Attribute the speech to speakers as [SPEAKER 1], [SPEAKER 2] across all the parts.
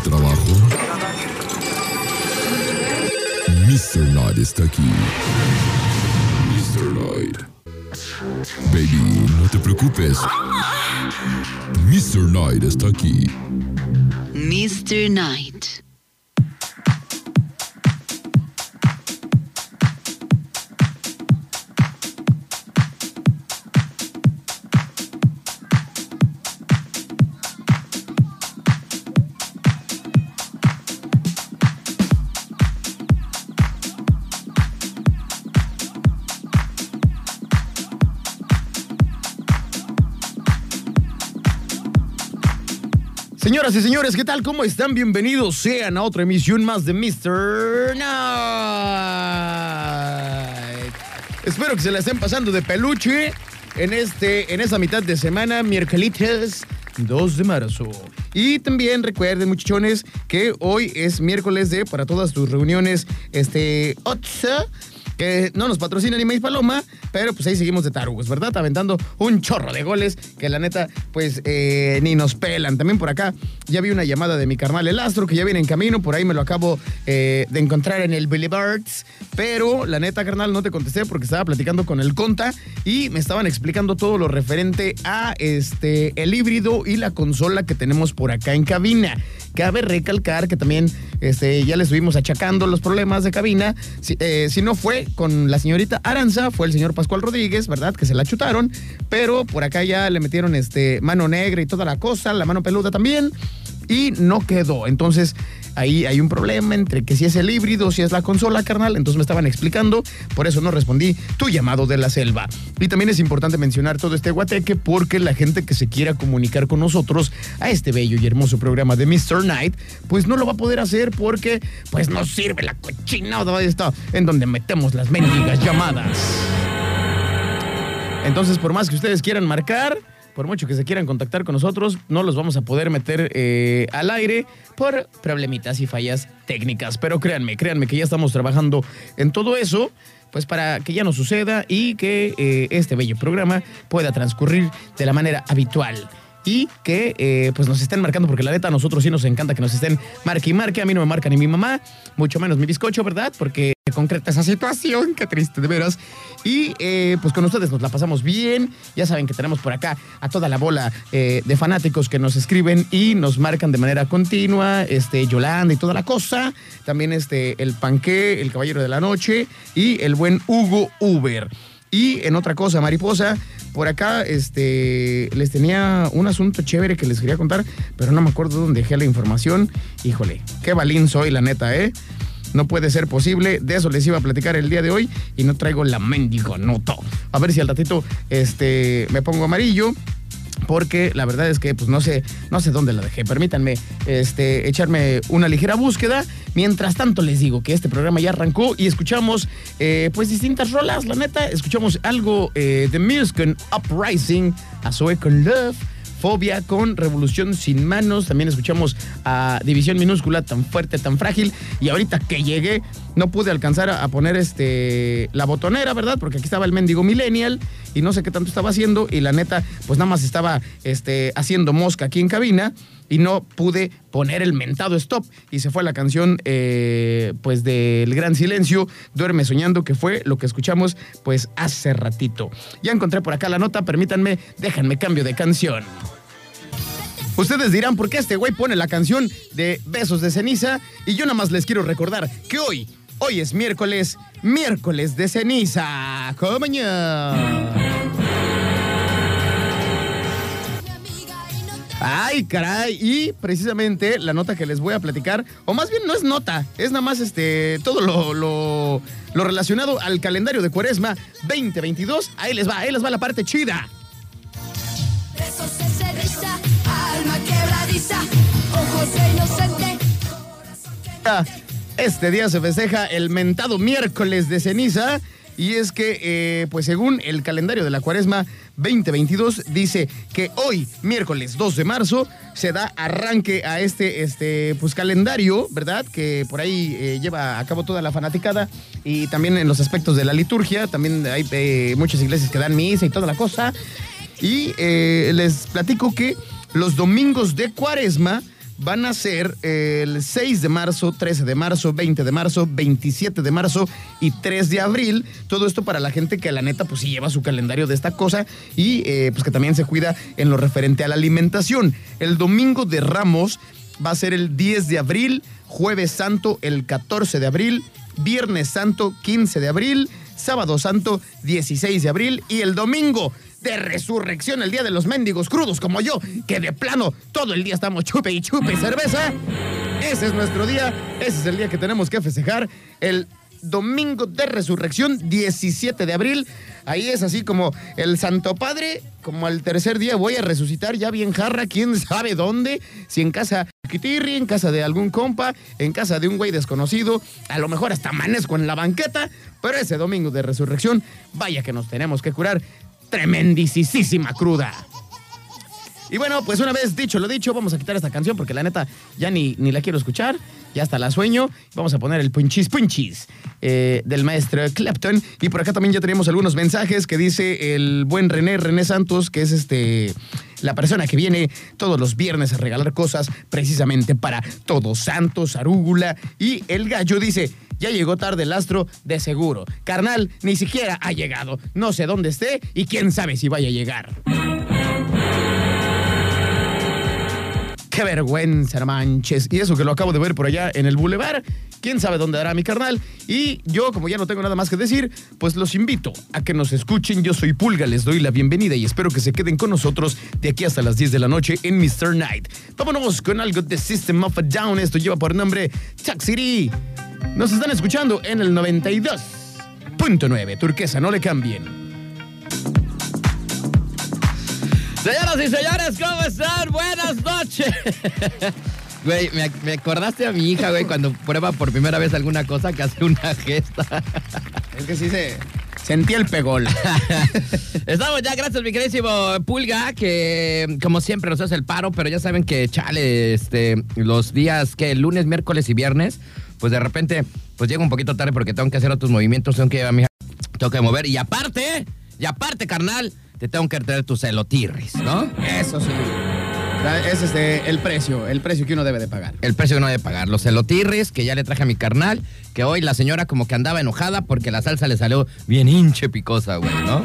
[SPEAKER 1] trabajo? Mr. Knight está aquí. Mr. Knight. Baby, no te preocupes. Mr. Knight está aquí.
[SPEAKER 2] Mr. Knight.
[SPEAKER 3] Señoras y señores, ¿qué tal? ¿Cómo están? Bienvenidos sean a otra emisión más de Mr. Night. Espero que se la estén pasando de peluche en este, en esa mitad de semana, miércoles 2 de marzo. Y también recuerden, muchachones, que hoy es miércoles de para todas tus reuniones, este, OTSA que no nos patrocina ni Maíz Paloma, pero pues ahí seguimos de tarugos, ¿verdad? Aventando un chorro de goles que la neta, pues eh, ni nos pelan. También por acá ya vi una llamada de mi carnal El Astro que ya viene en camino, por ahí me lo acabo eh, de encontrar en el Boulevards, pero la neta, carnal, no te contesté porque estaba platicando con el Conta y me estaban explicando todo lo referente a este el híbrido y la consola que tenemos por acá en cabina. Cabe recalcar que también este, ya le estuvimos achacando los problemas de cabina. Si, eh, si no fue con la señorita Aranza, fue el señor Pascual Rodríguez, ¿verdad? Que se la chutaron, pero por acá ya le metieron este mano negra y toda la cosa, la mano peluda también, y no quedó. Entonces, ahí hay un problema entre que si es el híbrido, si es la consola, carnal. Entonces me estaban explicando, por eso no respondí tu llamado de la selva. Y también es importante mencionar todo este guateque porque la gente que se quiera comunicar con nosotros a este bello y hermoso programa de Mr. Night, pues no lo va a poder hacer porque pues no sirve la cochinada esta en donde metemos las mendigas llamadas. Entonces, por más que ustedes quieran marcar, por mucho que se quieran contactar con nosotros, no los vamos a poder meter eh, al aire por problemitas y fallas técnicas. Pero créanme, créanme que ya estamos trabajando en todo eso, pues para que ya no suceda y que eh, este bello programa pueda transcurrir de la manera habitual. Y que eh, pues nos estén marcando, porque la neta a nosotros sí nos encanta que nos estén marque y marque. A mí no me marca ni mi mamá, mucho menos mi bizcocho, ¿verdad? Porque concreta esa situación, qué triste de veras. Y eh, pues con ustedes nos la pasamos bien. Ya saben que tenemos por acá a toda la bola eh, de fanáticos que nos escriben y nos marcan de manera continua. Este, Yolanda y toda la cosa. También este, el Panqué, el Caballero de la Noche y el buen Hugo Uber. Y en otra cosa, mariposa, por acá este, les tenía un asunto chévere que les quería contar, pero no me acuerdo dónde dejé la información. Híjole, qué balín soy, la neta, ¿eh? No puede ser posible. De eso les iba a platicar el día de hoy y no traigo la mendigo noto. A ver si al ratito este, me pongo amarillo porque la verdad es que pues no sé, no sé dónde la dejé. Permítanme este, echarme una ligera búsqueda. Mientras tanto les digo que este programa ya arrancó y escuchamos eh, pues distintas rolas, la neta. Escuchamos algo eh, de Music Uprising, a Zoe con Love. Fobia con Revolución Sin Manos. También escuchamos a División Minúscula, tan fuerte, tan frágil. Y ahorita que llegué, no pude alcanzar a poner este la botonera, ¿verdad? Porque aquí estaba el mendigo Millennial y no sé qué tanto estaba haciendo. Y la neta, pues nada más estaba este, haciendo mosca aquí en cabina y no pude poner el mentado stop. Y se fue la canción, eh, pues, del Gran Silencio, Duerme Soñando, que fue lo que escuchamos, pues, hace ratito. Ya encontré por acá la nota, permítanme, déjenme cambio de canción. Ustedes dirán por qué este güey pone la canción de Besos de Ceniza y yo nada más les quiero recordar que hoy, hoy es miércoles, miércoles de ceniza. ¡Como mañana! Ay, caray. Y precisamente la nota que les voy a platicar, o más bien no es nota, es nada más este todo lo, lo, lo relacionado al calendario de Cuaresma 2022. Ahí les va, ahí les va la parte chida.
[SPEAKER 4] Alma quebradiza, ojos de inocente,
[SPEAKER 3] Este día se festeja el mentado miércoles de ceniza. Y es que, eh, pues según el calendario de la cuaresma 2022, dice que hoy, miércoles 2 de marzo, se da arranque a este, este pues, calendario, ¿verdad? Que por ahí eh, lleva a cabo toda la fanaticada y también en los aspectos de la liturgia, también hay eh, muchas iglesias que dan misa y toda la cosa. Y les platico que los domingos de cuaresma van a ser el 6 de marzo, 13 de marzo, 20 de marzo, 27 de marzo y 3 de abril. Todo esto para la gente que la neta pues sí lleva su calendario de esta cosa y eh, pues que también se cuida en lo referente a la alimentación. El domingo de Ramos va a ser el 10 de abril, jueves santo el 14 de abril, viernes santo 15 de abril, sábado santo 16 de abril y el domingo de resurrección, el día de los mendigos crudos como yo, que de plano todo el día estamos chupe y chupe cerveza. Ese es nuestro día, ese es el día que tenemos que festejar, el domingo de resurrección, 17 de abril. Ahí es así como el Santo Padre, como al tercer día voy a resucitar ya bien jarra, quién sabe dónde, si en casa de Kitirri, en casa de algún compa, en casa de un güey desconocido, a lo mejor hasta amanezco en la banqueta, pero ese domingo de resurrección, vaya que nos tenemos que curar tremendisísima cruda. Y bueno, pues una vez dicho lo dicho, vamos a quitar esta canción porque la neta ya ni, ni la quiero escuchar, ya hasta la sueño. Vamos a poner el punchis punchis eh, del maestro Clapton. Y por acá también ya tenemos algunos mensajes que dice el buen René, René Santos, que es este la persona que viene todos los viernes a regalar cosas precisamente para Todos Santos, Arúgula. Y el gallo dice, ya llegó tarde el astro, de seguro. Carnal, ni siquiera ha llegado. No sé dónde esté y quién sabe si vaya a llegar. Qué vergüenza, manches. Y eso que lo acabo de ver por allá en el bulevar. Quién sabe dónde hará mi carnal. Y yo, como ya no tengo nada más que decir, pues los invito a que nos escuchen. Yo soy Pulga, les doy la bienvenida y espero que se queden con nosotros de aquí hasta las 10 de la noche en Mr. Night. Vámonos con algo de System of a Down. Esto lleva por nombre Taxiri. Nos están escuchando en el 92.9. Turquesa, no le cambien.
[SPEAKER 5] Señoras y señores, ¿cómo están? Buenas noches. Güey, me, me acordaste a mi hija, güey, cuando prueba por primera vez alguna cosa que hace una gesta.
[SPEAKER 3] Es que sí se sentí el pegol.
[SPEAKER 5] Estamos ya, gracias mi queridísimo Pulga, que como siempre nos hace el paro, pero ya saben que, chale, este, los días que lunes, miércoles y viernes, pues de repente, pues llego un poquito tarde porque tengo que hacer otros movimientos, tengo que llevar a mi hija, tengo que mover, y aparte, y aparte, carnal, te tengo que traer tus celotirris, ¿no?
[SPEAKER 3] Eso sí. Es este, el precio, el precio que uno debe de pagar.
[SPEAKER 5] El precio que no debe pagar. Los celotirris que ya le traje a mi carnal, que hoy la señora como que andaba enojada porque la salsa le salió bien hinche picosa, güey, ¿no?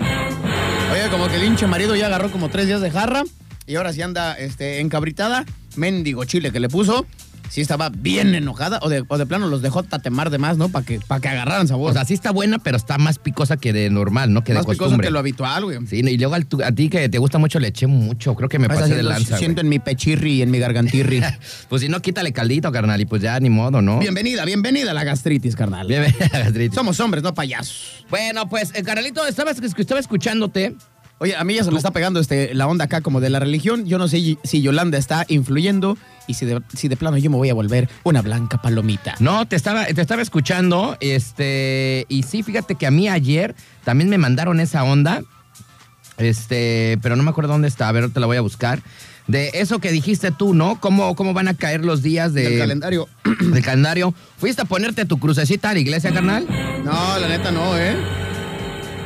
[SPEAKER 3] Oye, como que el hinche marido ya agarró como tres días de jarra y ahora sí anda este, encabritada. Mendigo chile que le puso. Sí estaba bien enojada o de, o de plano los dejó tatemar de más, ¿no? Para que, para que agarraran sabor.
[SPEAKER 5] O sea, sí está buena, pero está más picosa que de normal, ¿no? Que de
[SPEAKER 3] más picoso
[SPEAKER 5] costumbre.
[SPEAKER 3] que lo habitual, güey.
[SPEAKER 5] Sí, y luego al a ti que te gusta mucho le eché mucho, creo que me pasé de lanza,
[SPEAKER 3] Siento
[SPEAKER 5] güey.
[SPEAKER 3] en mi pechirri y en mi gargantirri.
[SPEAKER 5] Pues si no, quítale caldito, carnal, y pues ya ni modo, ¿no?
[SPEAKER 3] bienvenida, bienvenida a la gastritis, carnal.
[SPEAKER 5] Bien, bien, gastritis.
[SPEAKER 3] Somos hombres, no payasos.
[SPEAKER 5] Bueno, pues, eh, carnalito, estaba, estaba escuchándote.
[SPEAKER 3] Oye, a mí ya se me está pegando este, la onda acá como de la religión. Yo no sé si Yolanda está influyendo y si de, si de plano yo me voy a volver una blanca palomita.
[SPEAKER 5] No, te estaba, te estaba escuchando, este, y sí, fíjate que a mí ayer también me mandaron esa onda, este, pero no me acuerdo dónde está, a ver, te la voy a buscar. De eso que dijiste tú, ¿no? ¿Cómo, cómo van a caer los días de,
[SPEAKER 3] Del calendario.
[SPEAKER 5] del calendario? ¿Fuiste a ponerte tu crucecita a la iglesia, carnal?
[SPEAKER 3] No, la neta no, ¿eh?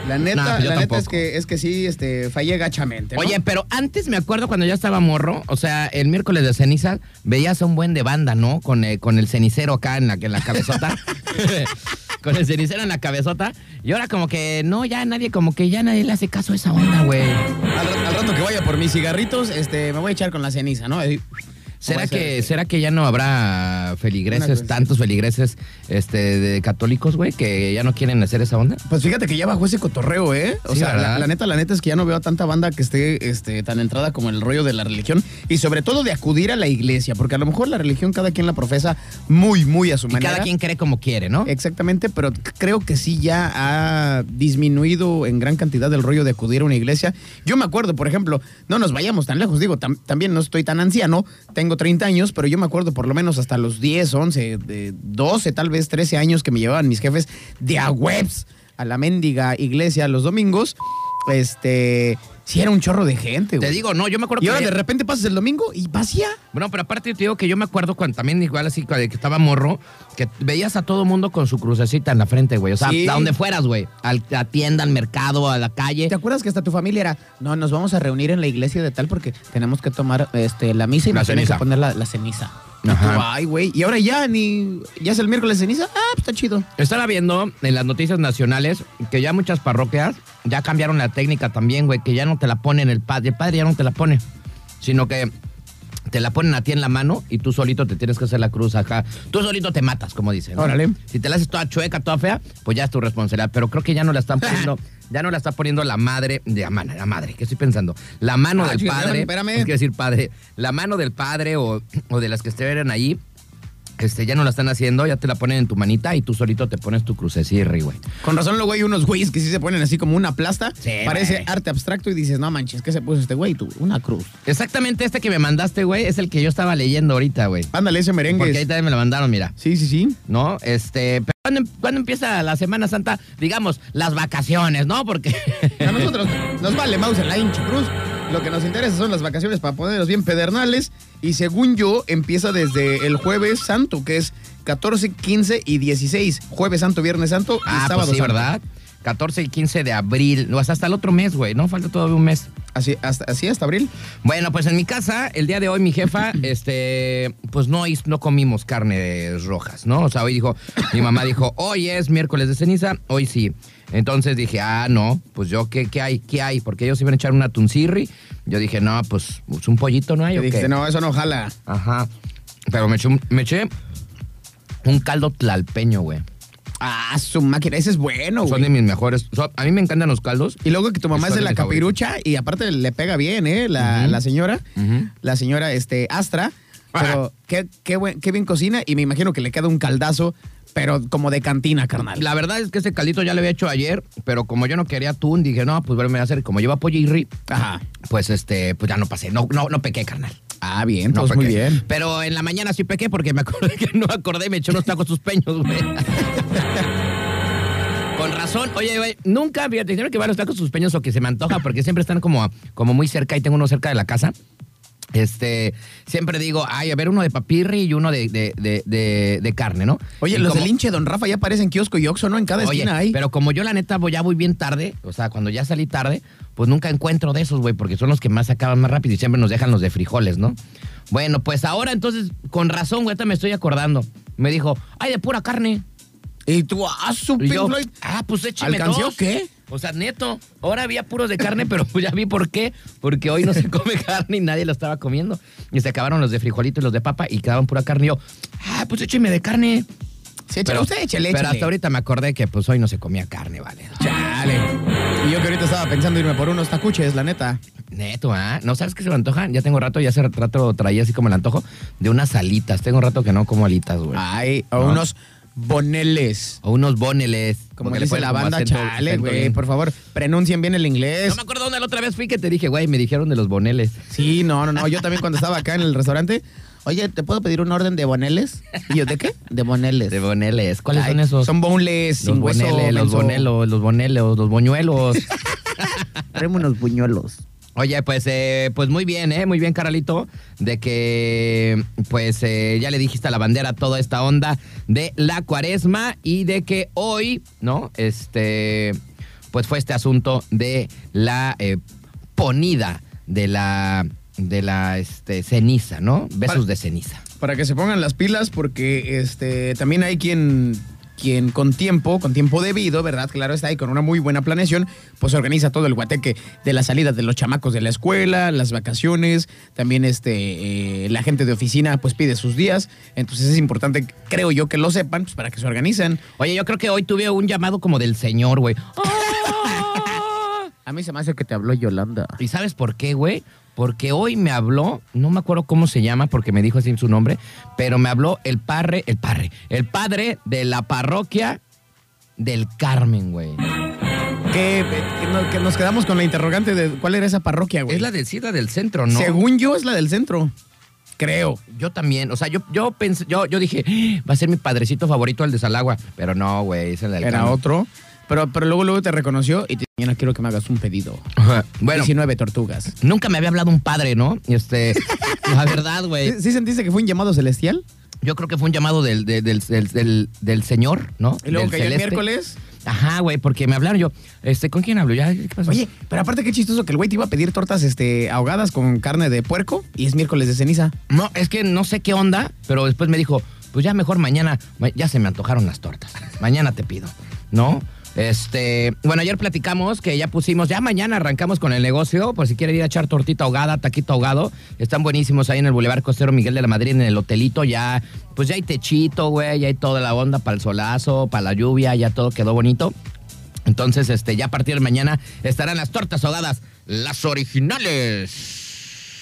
[SPEAKER 3] La neta,
[SPEAKER 5] Nah, pues
[SPEAKER 3] la neta es que, es que sí, este, fallé gachamente. ¿no?
[SPEAKER 5] Oye, pero antes me acuerdo cuando ya estaba morro, o sea, el miércoles de ceniza, veías a un buen de banda, ¿no? Con, eh, con el cenicero acá en la, en la cabezota. con el cenicero en la cabezota. Y ahora como que no, ya nadie, como que ya nadie le hace caso a esa onda, güey.
[SPEAKER 3] al, al rato que vaya por mis cigarritos, este, me voy a echar con la ceniza, ¿no?
[SPEAKER 5] ¿Será que,
[SPEAKER 3] ese-
[SPEAKER 5] ¿Será que ya no habrá feligreses, tantos feligreses este, de católicos, güey, que ya no quieren hacer esa onda?
[SPEAKER 3] Pues fíjate que ya bajó ese cotorreo, ¿eh? O
[SPEAKER 5] Sí,
[SPEAKER 3] sea, la, la neta, la neta es que ya no veo a tanta banda que esté este, tan entrada como en el rollo de la religión y sobre todo de acudir a la iglesia, porque a lo mejor la religión cada quien la profesa muy, muy a su
[SPEAKER 5] Y
[SPEAKER 3] manera.
[SPEAKER 5] cada quien cree como quiere, ¿no?
[SPEAKER 3] Exactamente, pero creo que sí ya ha disminuido en gran cantidad el rollo de acudir a una iglesia. Yo me acuerdo, por ejemplo, no nos vayamos tan lejos, digo, tam- también no estoy tan anciano, tengo 30 años, pero yo me acuerdo por lo menos hasta los 10, 11, de 12, tal vez 13 años que me llevaban mis jefes de a webs a la mendiga iglesia los domingos. Este, Sí, era un chorro de gente,
[SPEAKER 5] Te
[SPEAKER 3] güey.
[SPEAKER 5] digo, no, yo me acuerdo
[SPEAKER 3] Y
[SPEAKER 5] que.
[SPEAKER 3] ahora de repente pasas el domingo y vacía.
[SPEAKER 5] Bueno, pero aparte te digo que yo me acuerdo cuando también igual así cuando que estaba morro, que veías a todo mundo con su crucecita en la frente, güey. O sea,
[SPEAKER 3] Sí.
[SPEAKER 5] a donde fueras, güey. Al- A la tienda, al mercado, a la calle.
[SPEAKER 3] ¿Te acuerdas que hasta tu familia era, no, nos vamos a reunir en la iglesia de tal porque tenemos que tomar este, la misa y
[SPEAKER 5] La
[SPEAKER 3] nos tienen que
[SPEAKER 5] ceniza.
[SPEAKER 3] poner la, la ceniza?
[SPEAKER 5] Ajá.
[SPEAKER 3] ay, güey. Y ahora ya ni. Ya es el miércoles de ceniza. Ah, pues está chido.
[SPEAKER 5] Estaba viendo en las noticias nacionales que ya muchas parroquias ya cambiaron la técnica también, güey, que ya no te la ponen el padre, el padre ya no te la pone, sino que te la ponen a ti en la mano y tú solito te tienes que hacer la cruz acá. Tú solito te matas, como dicen. ¿no?
[SPEAKER 3] Órale.
[SPEAKER 5] Si te la haces toda chueca, toda fea, pues ya es tu responsabilidad. Pero creo que ya no la están poniendo, ya no la está poniendo la madre, de la, mano, la madre, ¿qué estoy pensando? La mano
[SPEAKER 3] Ah,
[SPEAKER 5] del
[SPEAKER 3] chica,
[SPEAKER 5] padre.
[SPEAKER 3] espérame, espérame.
[SPEAKER 5] Es que decir padre. La mano del padre o, o de las que estuvieran ahí. Este, ya no la están haciendo, ya te la ponen en tu manita y tú solito te pones tu crucecirri, güey.
[SPEAKER 3] Con razón luego hay unos güeyes que sí se ponen así como una plasta.
[SPEAKER 5] Sí,
[SPEAKER 3] Parece
[SPEAKER 5] güey.
[SPEAKER 3] arte abstracto y dices, no manches, ¿qué se puso este güey? Tú, una cruz.
[SPEAKER 5] Exactamente este que me mandaste, güey, es el que yo estaba leyendo ahorita, güey.
[SPEAKER 3] Ándale, ese merengue.
[SPEAKER 5] Porque ahí también me lo mandaron, mira.
[SPEAKER 3] Sí, sí, sí.
[SPEAKER 5] ¿No? Este, pero ¿cuándo, cuándo empieza la Semana Santa? Digamos, las vacaciones, ¿no? Porque...
[SPEAKER 3] A nosotros nos vale mouse en la hincha cruz. Lo que nos interesa son las vacaciones para ponernos bien pedernales. Y según yo, empieza desde el jueves santo, que es 14, 15 y 16. Jueves santo, viernes santo y
[SPEAKER 5] ah,
[SPEAKER 3] sábado
[SPEAKER 5] pues sí,
[SPEAKER 3] santo.
[SPEAKER 5] ¿verdad? 14 y 15 de abril, hasta el otro mes, güey, ¿no? Falta todavía un mes.
[SPEAKER 3] Así hasta, así hasta abril.
[SPEAKER 5] Bueno, pues en mi casa, el día de hoy, mi jefa, este, pues no, no comimos carnes rojas, ¿no? O sea, hoy dijo, mi mamá dijo, hoy es miércoles de ceniza, hoy sí. Entonces dije, ah, no, pues yo, ¿qué, qué hay? ¿Qué hay? Porque ellos iban a echar una tuncirri. Yo dije, no, pues, pues, un pollito no hay, ¿o
[SPEAKER 3] dijiste,
[SPEAKER 5] qué?
[SPEAKER 3] no, eso no jala.
[SPEAKER 5] Ajá. Pero me eché, un- me eché un caldo tlalpeño, güey.
[SPEAKER 3] Ah, su máquina, ese es bueno,
[SPEAKER 5] Son de
[SPEAKER 3] güey.
[SPEAKER 5] mis mejores. so- a mí me encantan los caldos.
[SPEAKER 3] Y luego que tu mamá es de la capirucha y aparte le pega bien, ¿eh? La, la señora, la señora este, Astra. Pero qué, qué, buen- qué bien cocina y me imagino que le queda un caldazo, pero como de cantina, carnal.
[SPEAKER 5] La verdad es que ese caldito ya lo había hecho ayer, pero como yo no quería atún, dije, no, pues vuelve a hacer. Como lleva pollo y ri,
[SPEAKER 3] Ajá.
[SPEAKER 5] pues este, pues ya no pasé. No, no, no pequé, carnal.
[SPEAKER 3] Ah, bien,
[SPEAKER 5] No
[SPEAKER 3] pues muy bien.
[SPEAKER 5] Pero en la mañana sí pequé porque me acordé que no acordé y me eché unos tacos suspeños, güey. Con razón. Oye, güey, nunca, fíjate, siempre que voy a los tacos suspeños o que se me antoja, porque siempre están como, como muy cerca y tengo uno cerca de la casa. Este, siempre digo, ay, a ver, uno de papirri y uno de, de, de, de- de carne, ¿no?
[SPEAKER 3] Oye,
[SPEAKER 5] Y
[SPEAKER 3] los
[SPEAKER 5] como-
[SPEAKER 3] del hinche Don Rafa ya aparecen kiosco y oxo, ¿no? En cada
[SPEAKER 5] Oye,
[SPEAKER 3] esquina hay.
[SPEAKER 5] pero como yo la neta voy, ya voy bien tarde, o sea, cuando ya salí tarde, pues nunca encuentro de esos, güey, porque son los que más acaban más rápido y siempre nos dejan los de frijoles, ¿no? Bueno, pues ahora entonces, con razón, güey, me estoy acordando. Me dijo, ay, de pura carne.
[SPEAKER 3] Y tú, ah, su Pink Floyd.
[SPEAKER 5] ah, pues écheme
[SPEAKER 3] ¿Alcanzó
[SPEAKER 5] dos.
[SPEAKER 3] qué?
[SPEAKER 5] O sea, neto, ahora había puros de carne, pero ya vi por qué. Porque hoy no se come carne y nadie lo estaba comiendo. Y se acabaron los de frijolito y los de papa y quedaban pura carne. Y yo, ah, pues écheme de carne.
[SPEAKER 3] Sí, échale, usted échale,
[SPEAKER 5] pero hasta ahorita me acordé que pues hoy no se comía carne, vale.
[SPEAKER 3] Chale. Y yo que ahorita estaba pensando irme por unos tacuches, la neta.
[SPEAKER 5] Neto, ¿ah? ¿No sabes qué se me antoja? Ya tengo rato, ya hace rato traía así como el antojo de unas alitas. Tengo rato que no como alitas, güey.
[SPEAKER 3] Ay, o
[SPEAKER 5] No.
[SPEAKER 3] unos boneles.
[SPEAKER 5] O unos boneles.
[SPEAKER 3] Como
[SPEAKER 5] le
[SPEAKER 3] dice
[SPEAKER 5] ponen
[SPEAKER 3] la banda,
[SPEAKER 5] acento-
[SPEAKER 3] chale, güey. Por favor, pronuncien bien el inglés.
[SPEAKER 5] No me acuerdo dónde la otra vez fui que te dije, güey, me dijeron de los boneles.
[SPEAKER 3] Sí, no, no, no. Yo también cuando estaba acá en el restaurante, oye, ¿te puedo pedir un orden de boneles? Y yo, ¿de qué? De boneles.
[SPEAKER 5] De boneles. ¿Cuáles
[SPEAKER 3] Ay,
[SPEAKER 5] son esos?
[SPEAKER 3] Son boneless,
[SPEAKER 5] los
[SPEAKER 3] sin hueso.
[SPEAKER 5] boneles, los
[SPEAKER 3] menso.
[SPEAKER 5] bonelos, los bonelos, los boñuelos.
[SPEAKER 3] Tráeme unos buñuelos.
[SPEAKER 5] Oye, pues, eh, pues muy bien, ¿eh? Muy bien, Caralito, de que, pues, eh, ya le dijiste a la bandera toda esta onda de la cuaresma y de que hoy, ¿no? Este, pues fue este asunto de la eh, ponida de la, de la, este, ceniza, ¿no? Besos
[SPEAKER 3] Para-
[SPEAKER 5] de ceniza.
[SPEAKER 3] Para que se pongan las pilas, porque este también hay quien, quien con tiempo, con tiempo debido, ¿verdad? Claro está, y con una muy buena planeación, pues organiza todo el guateque de la salida de los chamacos de la escuela, las vacaciones, también este eh, la gente de oficina pues pide sus días. Entonces es importante, creo yo, que lo sepan, pues para que se organicen.
[SPEAKER 5] Oye, yo creo que hoy tuve un llamado como del señor, güey.
[SPEAKER 3] A mí se me hace que te habló Yolanda.
[SPEAKER 5] ¿Y sabes por qué, güey? Porque hoy me habló, no me acuerdo cómo se llama, porque me dijo así su nombre, pero me habló el padre, el padre, el padre de la parroquia del Carmen, güey.
[SPEAKER 3] Que, que no- que nos quedamos con la interrogante de cuál era esa parroquia, güey.
[SPEAKER 5] Es la del Cida del centro, ¿no?
[SPEAKER 3] Según yo, es la del centro. Creo.
[SPEAKER 5] Yo también, o sea, yo, yo pensé, yo, yo dije, "Ah, va a ser mi padrecito favorito el de Salagua, pero no, güey, es el del
[SPEAKER 3] Era
[SPEAKER 5] Carmen.
[SPEAKER 3] otro. Pero, pero luego, luego te reconoció y te mañana quiero que me hagas un pedido.
[SPEAKER 5] Bueno,
[SPEAKER 3] 19 tortugas.
[SPEAKER 5] nunca me había hablado un padre, ¿no? Este, la verdad, güey.
[SPEAKER 3] ¿Sí, sí sentiste que fue un llamado celestial?
[SPEAKER 5] Yo creo que fue un llamado del, del, del, del- señor, ¿no?
[SPEAKER 3] Y luego
[SPEAKER 5] Del
[SPEAKER 3] cayó el
[SPEAKER 5] celeste.
[SPEAKER 3] miércoles.
[SPEAKER 5] Ajá, güey, porque me hablaron yo. Este, ¿con quién hablo? Ya, ¿qué pasó?
[SPEAKER 3] Oye, pero aparte qué chistoso que el güey te iba a pedir tortas este, ahogadas con carne de puerco y es miércoles de ceniza.
[SPEAKER 5] No, es que no sé qué onda, pero después me dijo, pues ya mejor mañana, ma- ya se me antojaron las tortas. Mañana te pido, ¿no? Este, bueno, ayer platicamos que ya pusimos, ya mañana arrancamos con el negocio, por si quieren ir a echar tortita ahogada, taquito ahogado, están buenísimos ahí en el Boulevard Costero Miguel de la Madrid, en el hotelito, ya, pues ya hay techito, güey, ya hay toda la onda para el solazo, para la lluvia, ya todo quedó bonito. Entonces, este, ya a partir de mañana estarán las tortas ahogadas, las originales.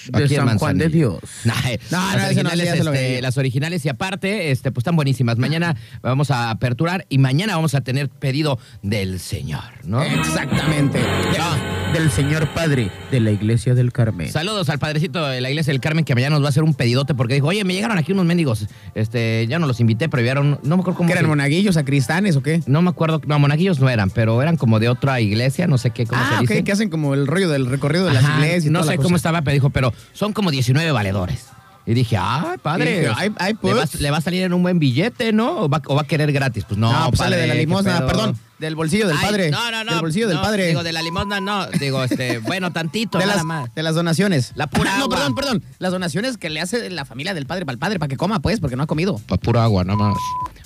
[SPEAKER 3] De
[SPEAKER 5] Aquí
[SPEAKER 3] San Juan de. Dios.
[SPEAKER 5] Nah,
[SPEAKER 3] No,
[SPEAKER 5] las,
[SPEAKER 3] no,
[SPEAKER 5] originales, este, las originales y aparte, este, pues están buenísimas. Mañana vamos a aperturar y mañana vamos a tener pedido del Señor, ¿no?
[SPEAKER 3] Exactamente.
[SPEAKER 5] Ya.
[SPEAKER 3] Del señor padre de la iglesia del Carmen.
[SPEAKER 5] Saludos al padrecito de la iglesia del Carmen que mañana nos va a hacer un pedidote porque dijo, oye, me llegaron aquí unos mendigos. Este, ya no los invité, pero llegaron, no me acuerdo cómo.
[SPEAKER 3] ¿Qué eran
[SPEAKER 5] se-
[SPEAKER 3] monaguillos, sacristanes o qué?
[SPEAKER 5] no me acuerdo, no, monaguillos no eran, pero eran como de otra iglesia, no sé qué, cómo
[SPEAKER 3] Ah,
[SPEAKER 5] se dice.
[SPEAKER 3] que hacen como el rollo del recorrido de las
[SPEAKER 5] Ajá,
[SPEAKER 3] iglesias y
[SPEAKER 5] No
[SPEAKER 3] toda
[SPEAKER 5] sé
[SPEAKER 3] la
[SPEAKER 5] cómo estaba, pero dijo, pero son como 19 valedores. Y dije, ay, padre,
[SPEAKER 3] dije, ay, ay,
[SPEAKER 5] le, va,
[SPEAKER 3] pues.
[SPEAKER 5] le va a salir en un buen billete, ¿no? ¿O va, o va a querer gratis? Pues no,
[SPEAKER 3] No, pues sale de la
[SPEAKER 5] ¿qué
[SPEAKER 3] limosna, perdón, del bolsillo del
[SPEAKER 5] Ay,
[SPEAKER 3] padre.
[SPEAKER 5] No, no, no.
[SPEAKER 3] Del bolsillo del padre.
[SPEAKER 5] Digo, de la limosna no. Digo, este, bueno, tantito,
[SPEAKER 3] de
[SPEAKER 5] nada
[SPEAKER 3] las,
[SPEAKER 5] más.
[SPEAKER 3] de las donaciones.
[SPEAKER 5] La pura
[SPEAKER 3] Ah, No,
[SPEAKER 5] agua.
[SPEAKER 3] perdón, perdón. Las donaciones que le hace la familia del padre para el padre, para que coma, pues, porque no ha comido.
[SPEAKER 5] Pa' pura agua, nada más.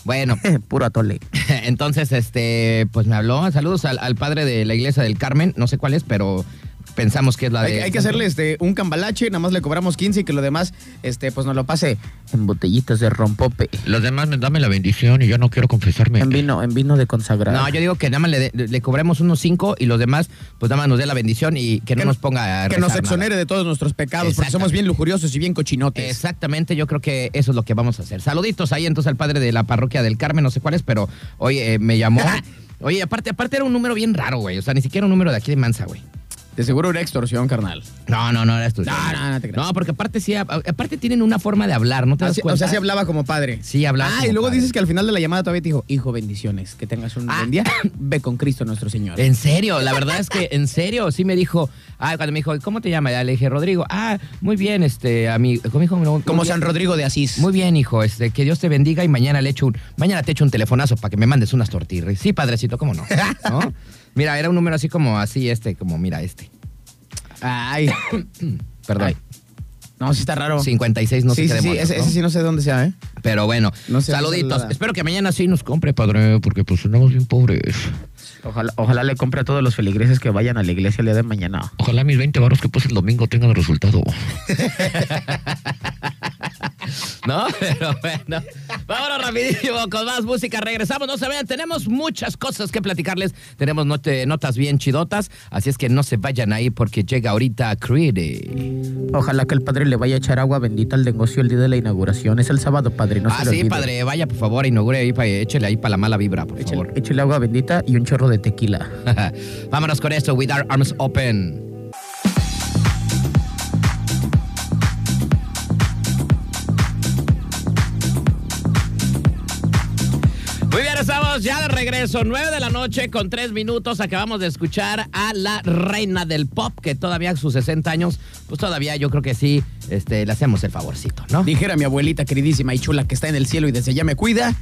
[SPEAKER 5] Bueno,
[SPEAKER 3] Puro atole.
[SPEAKER 5] entonces, este, pues me habló. Saludos al, al padre de la iglesia del Carmen. No sé cuál es, pero pensamos que es la de.
[SPEAKER 3] hay que hacerle este, un cambalache, nada más le cobramos 15 y que lo demás este, pues nos lo pase en botellitas de rompope.
[SPEAKER 6] Los demás, me- dame la bendición y yo no quiero confesarme.
[SPEAKER 3] En vino, en vino de consagrado.
[SPEAKER 5] No, yo digo que nada más le, cobremos unos cinco y los demás, pues nada más nos dé la bendición y que no nos ponga a
[SPEAKER 3] que nos
[SPEAKER 5] nada.
[SPEAKER 3] exonere de todos nuestros pecados, porque somos bien lujuriosos y bien cochinotes.
[SPEAKER 5] Exactamente, yo creo que eso es lo que vamos a hacer. Saluditos ahí entonces al padre de la parroquia del Carmen, no sé cuál es, pero oye, eh, me llamó. Oye, aparte, aparte era un número bien raro, güey. O sea, ni siquiera un número de aquí de Mansa, güey.
[SPEAKER 3] De seguro era extorsión, carnal.
[SPEAKER 5] No, no, no era esto.
[SPEAKER 3] No, no, no te creas.
[SPEAKER 5] No, porque aparte sí, a- aparte tienen una forma de hablar, ¿no te das
[SPEAKER 3] Así-
[SPEAKER 5] cuenta?
[SPEAKER 3] o sea, sí hablaba como padre.
[SPEAKER 5] Sí, hablaba
[SPEAKER 3] Ah,
[SPEAKER 5] como
[SPEAKER 3] y luego
[SPEAKER 5] padre.
[SPEAKER 3] dices que al final de la llamada todavía te dijo, hijo, bendiciones, que tengas un
[SPEAKER 5] Ah.
[SPEAKER 3] buen día. Ve con Cristo nuestro Señor.
[SPEAKER 5] En serio, la verdad es que en serio, sí me dijo, ah, cuando me dijo, ¿cómo te llamas? Ya le dije, Rodrigo, ah, muy bien, este, amigo, ¿cómo dijo? Muy
[SPEAKER 3] como
[SPEAKER 5] bien.
[SPEAKER 3] San Rodrigo de Asís.
[SPEAKER 5] Muy bien, hijo, este, que Dios te bendiga y mañana le echo un, mañana te echo un telefonazo para que me mandes unas tortillas. Sí, padrecito, ¿cómo no? ¿No? Mira, era un número así como así, este, como mira este.
[SPEAKER 3] Ay.
[SPEAKER 5] Perdón.
[SPEAKER 3] Ay. No, sí está raro.
[SPEAKER 5] 56, no
[SPEAKER 3] sí,
[SPEAKER 5] sé qué
[SPEAKER 3] sí, sí,
[SPEAKER 5] demonios,
[SPEAKER 3] ese,
[SPEAKER 5] ¿no?
[SPEAKER 3] ese sí no sé dónde sea, ¿eh?
[SPEAKER 5] Pero bueno,
[SPEAKER 3] No sé,
[SPEAKER 5] saluditos. Espero que mañana sí nos compre, padre.
[SPEAKER 6] Porque pues andamos bien pobres.
[SPEAKER 3] Ojalá, ojalá le compre a todos los feligreses que vayan a la iglesia el día de mañana.
[SPEAKER 6] Ojalá mis 20 baros que puse el domingo tengan resultado.
[SPEAKER 5] ¿No? Pero bueno. Vámonos rapidísimo con más música. Regresamos, no se vayan. Tenemos muchas cosas que platicarles. Tenemos notas bien chidotas. Así es que no se vayan ahí porque llega ahorita Creedy.
[SPEAKER 3] Ojalá que el padre le vaya a echar agua bendita al negocio el día de la inauguración. Es el sábado, padre, no
[SPEAKER 5] ah,
[SPEAKER 3] se
[SPEAKER 5] sí, padre. Vaya, por favor, inaugure ahí, pa- échele ahí para la mala vibra, por
[SPEAKER 3] Échale,
[SPEAKER 5] favor.
[SPEAKER 3] échale agua bendita y un chorro de tequila.
[SPEAKER 5] Vámonos con esto, With Our Arms Open. Estamos ya de regreso, 9 de la noche con 3 minutos. Acabamos de escuchar a la reina del pop, que todavía a sus 60 años, pues todavía yo creo que sí, este, le hacemos el favorcito, ¿no?
[SPEAKER 3] Dijera mi abuelita queridísima y chula que está en el cielo y desde allá me cuida,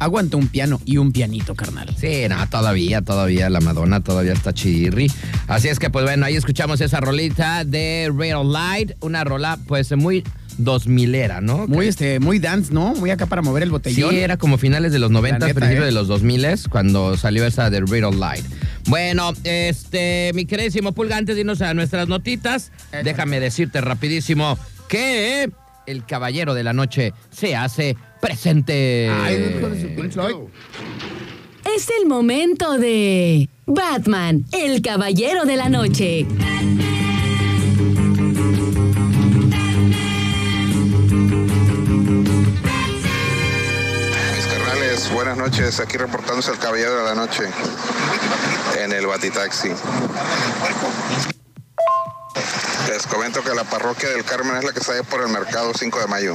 [SPEAKER 3] aguanta un piano y un pianito, carnal.
[SPEAKER 5] Sí, no, todavía, todavía la Madonna todavía está chirri. Así es que, pues bueno, ahí escuchamos esa rolita de Real Light, una rola, pues muy dos milera, ¿no?
[SPEAKER 3] Muy, este, muy dance, ¿no? Muy acá para mover el
[SPEAKER 5] Sí,
[SPEAKER 3] botellón.
[SPEAKER 5] era como finales de los 90,
[SPEAKER 3] La neta,
[SPEAKER 5] principios
[SPEAKER 3] ¿eh?
[SPEAKER 5] de los 2000 cuando salió esa de Real Light. Bueno, este, mi queridísimo Pulga, antes de irnos a nuestras notitas, déjame decirte rapidísimo que el caballero de la noche se hace presente.
[SPEAKER 3] Ay.
[SPEAKER 7] Es el momento de Batman, el caballero de la noche.
[SPEAKER 8] Buenas noches. Aquí reportándose el caballero de la noche en el Batitaxi. Les comento que la parroquia del Carmen es la que ahí por el mercado 5 de mayo.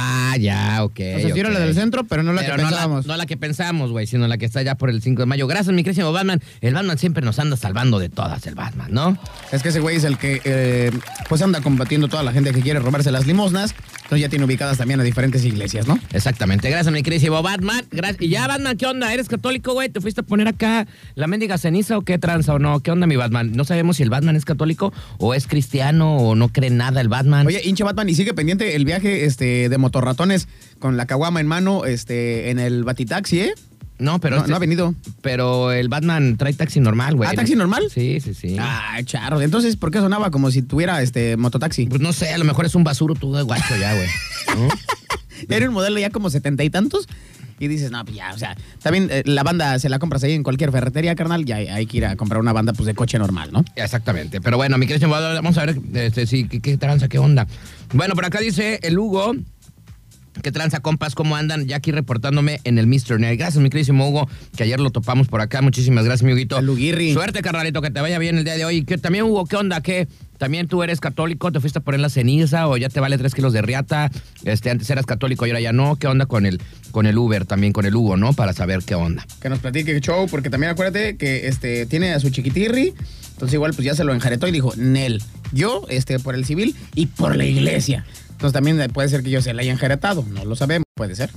[SPEAKER 5] Ah, ya, ok.
[SPEAKER 3] O sea, sí era
[SPEAKER 5] ok.
[SPEAKER 3] la del centro, pero no la
[SPEAKER 5] Pero
[SPEAKER 3] que
[SPEAKER 5] no
[SPEAKER 3] pensábamos.
[SPEAKER 5] no la que pensamos, güey, sino la que está ya por el 5 de mayo. Gracias, mi querido Batman. El Batman siempre nos anda salvando de todas, el Batman, ¿no?
[SPEAKER 3] Es que ese güey es el que eh, pues anda combatiendo toda la gente que quiere robarse las limosnas. Entonces ya tiene ubicadas también a diferentes iglesias, ¿no?
[SPEAKER 5] Exactamente. Gracias, mi queridísimo Batman. Gracias. Y ya, Batman, ¿qué onda? ¿Eres católico, güey? ¿Te fuiste a poner acá la mendiga ceniza o qué tranza o no? ¿Qué onda, mi Batman? No sabemos si el Batman es católico o es cristiano o no cree nada el Batman.
[SPEAKER 3] Oye, hinche Batman, y sigue pendiente el viaje este, de motorratones con la caguama en mano este, en el Batitaxi, ¿eh?
[SPEAKER 5] no, pero
[SPEAKER 3] no,
[SPEAKER 5] este-
[SPEAKER 3] no ha venido.
[SPEAKER 5] Pero el Batman trae taxi normal, güey.
[SPEAKER 3] ¿Ah, taxi normal?
[SPEAKER 5] Sí, sí, sí.
[SPEAKER 3] Ah, charro. Entonces, ¿por qué sonaba como si tuviera este mototaxi?
[SPEAKER 5] Pues no sé, a lo mejor es un basuro tú de guacho ya, güey. ¿No?
[SPEAKER 3] Era un modelo ya como setenta y tantos. Y dices, no, pues ya, o sea, también eh, la banda se la compras ahí en cualquier ferretería, carnal, ya hay, hay que ir a comprar una banda pues de coche normal, ¿no?
[SPEAKER 5] Exactamente. Pero bueno, mi querido vamos a ver este, sí, qué, qué tranza, qué onda. Bueno, por acá dice el Hugo. ¿Qué tranza, compas? ¿Cómo andan? Ya aquí reportándome en el Mr. Nerd. Gracias, mi queridísimo Hugo, que ayer lo topamos por acá. Muchísimas gracias, mi Huguito. Suerte, carnalito, que te vaya bien el día de hoy. Que también, Hugo, ¿qué onda? ¿Qué? ¿También tú eres católico? ¿Te fuiste a poner la ceniza o ya te vale tres kilos de riata? Este, antes eras católico y ahora ya no. ¿Qué onda con el, con el Uber también, con el Hugo, no? Para saber qué onda.
[SPEAKER 3] Que nos platique el show, porque también acuérdate que este, tiene a su chiquitirri, entonces igual pues ya se lo enjaretó y dijo, Nel, yo este, por el civil y por la iglesia. Entonces también puede ser que yo se la haya enjaretado, no lo sabemos, puede ser.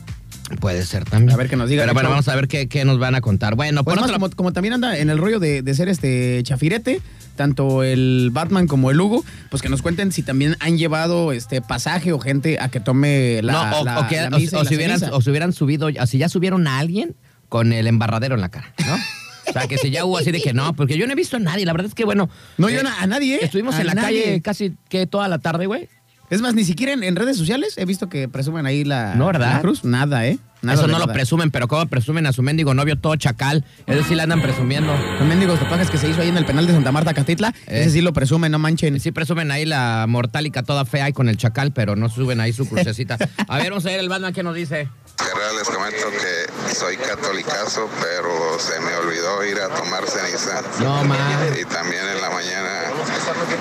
[SPEAKER 5] Puede ser también.
[SPEAKER 3] A ver qué nos diga
[SPEAKER 5] Pero bueno,
[SPEAKER 3] show.
[SPEAKER 5] vamos a ver qué, qué nos van a contar. Bueno,
[SPEAKER 3] Pues
[SPEAKER 5] por
[SPEAKER 3] más
[SPEAKER 5] otro
[SPEAKER 3] como, como también anda en el rollo de, de ser este chafirete, tanto el Batman como el Hugo, pues que nos cuenten si también han llevado este pasaje o gente a que tome la,
[SPEAKER 5] no, o,
[SPEAKER 3] la-
[SPEAKER 5] o que-
[SPEAKER 3] la
[SPEAKER 5] o-
[SPEAKER 3] misa y
[SPEAKER 5] o
[SPEAKER 3] la
[SPEAKER 5] si hubieran,
[SPEAKER 3] ceniza.
[SPEAKER 5] o si hubieran subido, o si ya subieron a alguien con el embarradero en la cara, ¿no? O sea, que si ya hubo así de que no, porque yo no he visto a nadie. La verdad es que, bueno.
[SPEAKER 3] No,
[SPEAKER 5] eh,
[SPEAKER 3] yo a nadie, ¿eh?
[SPEAKER 5] Estuvimos
[SPEAKER 3] A
[SPEAKER 5] en la
[SPEAKER 3] nadie.
[SPEAKER 5] calle casi que toda la tarde, güey.
[SPEAKER 3] Es más, ni siquiera en, en redes sociales he visto que presumen ahí la,
[SPEAKER 5] No, ¿verdad?
[SPEAKER 3] la cruz. Nada, ¿eh? Nada
[SPEAKER 5] Eso no lo presumen, pero ¿cómo presumen a su mendigo novio todo chacal? Ese sí le andan presumiendo.
[SPEAKER 3] Los mendigos topajes que se hizo ahí en el penal de Santa Marta, Catitla,
[SPEAKER 5] Eh.
[SPEAKER 3] ese sí lo presumen, no manchen.
[SPEAKER 5] Sí presumen ahí la mortálica toda fea y con el chacal, pero no suben ahí su crucecita. A ver, vamos a ver el Batman que nos dice.
[SPEAKER 8] Carnal, les comento que soy catolicazo, pero se me olvidó ir a tomar ceniza.
[SPEAKER 5] No, man.
[SPEAKER 8] Y también en la mañana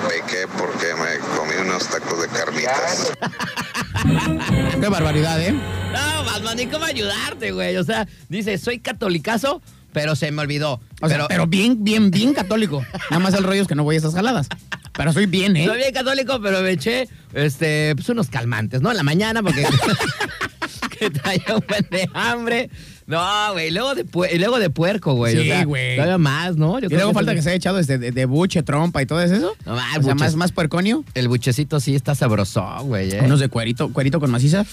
[SPEAKER 8] pequé porque me comí unos tacos de carnitas.
[SPEAKER 3] Qué barbaridad, ¿eh?
[SPEAKER 5] No, Batman, ni cómo ayudarte, güey. O sea, dice, soy catolicazo, pero se me olvidó.
[SPEAKER 3] O sea, pero bien, bien, bien católico. Nada más el rollo es que no voy a esas jaladas. Pero soy bien, ¿eh?
[SPEAKER 5] Soy bien católico, pero me eché este, pues unos calmantes, ¿no? En la mañana, porque que traía un buen de hambre. No, güey, y luego de, pu- y luego de puerco, güey. o
[SPEAKER 3] Sí,
[SPEAKER 5] sea,
[SPEAKER 3] güey.
[SPEAKER 5] Todavía más, ¿no? Yo
[SPEAKER 3] Y
[SPEAKER 5] creo
[SPEAKER 3] luego
[SPEAKER 5] que
[SPEAKER 3] falta que se haya echado este de, de buche, trompa y todo eso.
[SPEAKER 5] No, más,
[SPEAKER 3] o sea,
[SPEAKER 5] buches.
[SPEAKER 3] más, más puerconio.
[SPEAKER 5] El buchecito sí está sabroso, güey, ¿eh?
[SPEAKER 3] Unos de cuerito, cuerito con maciza.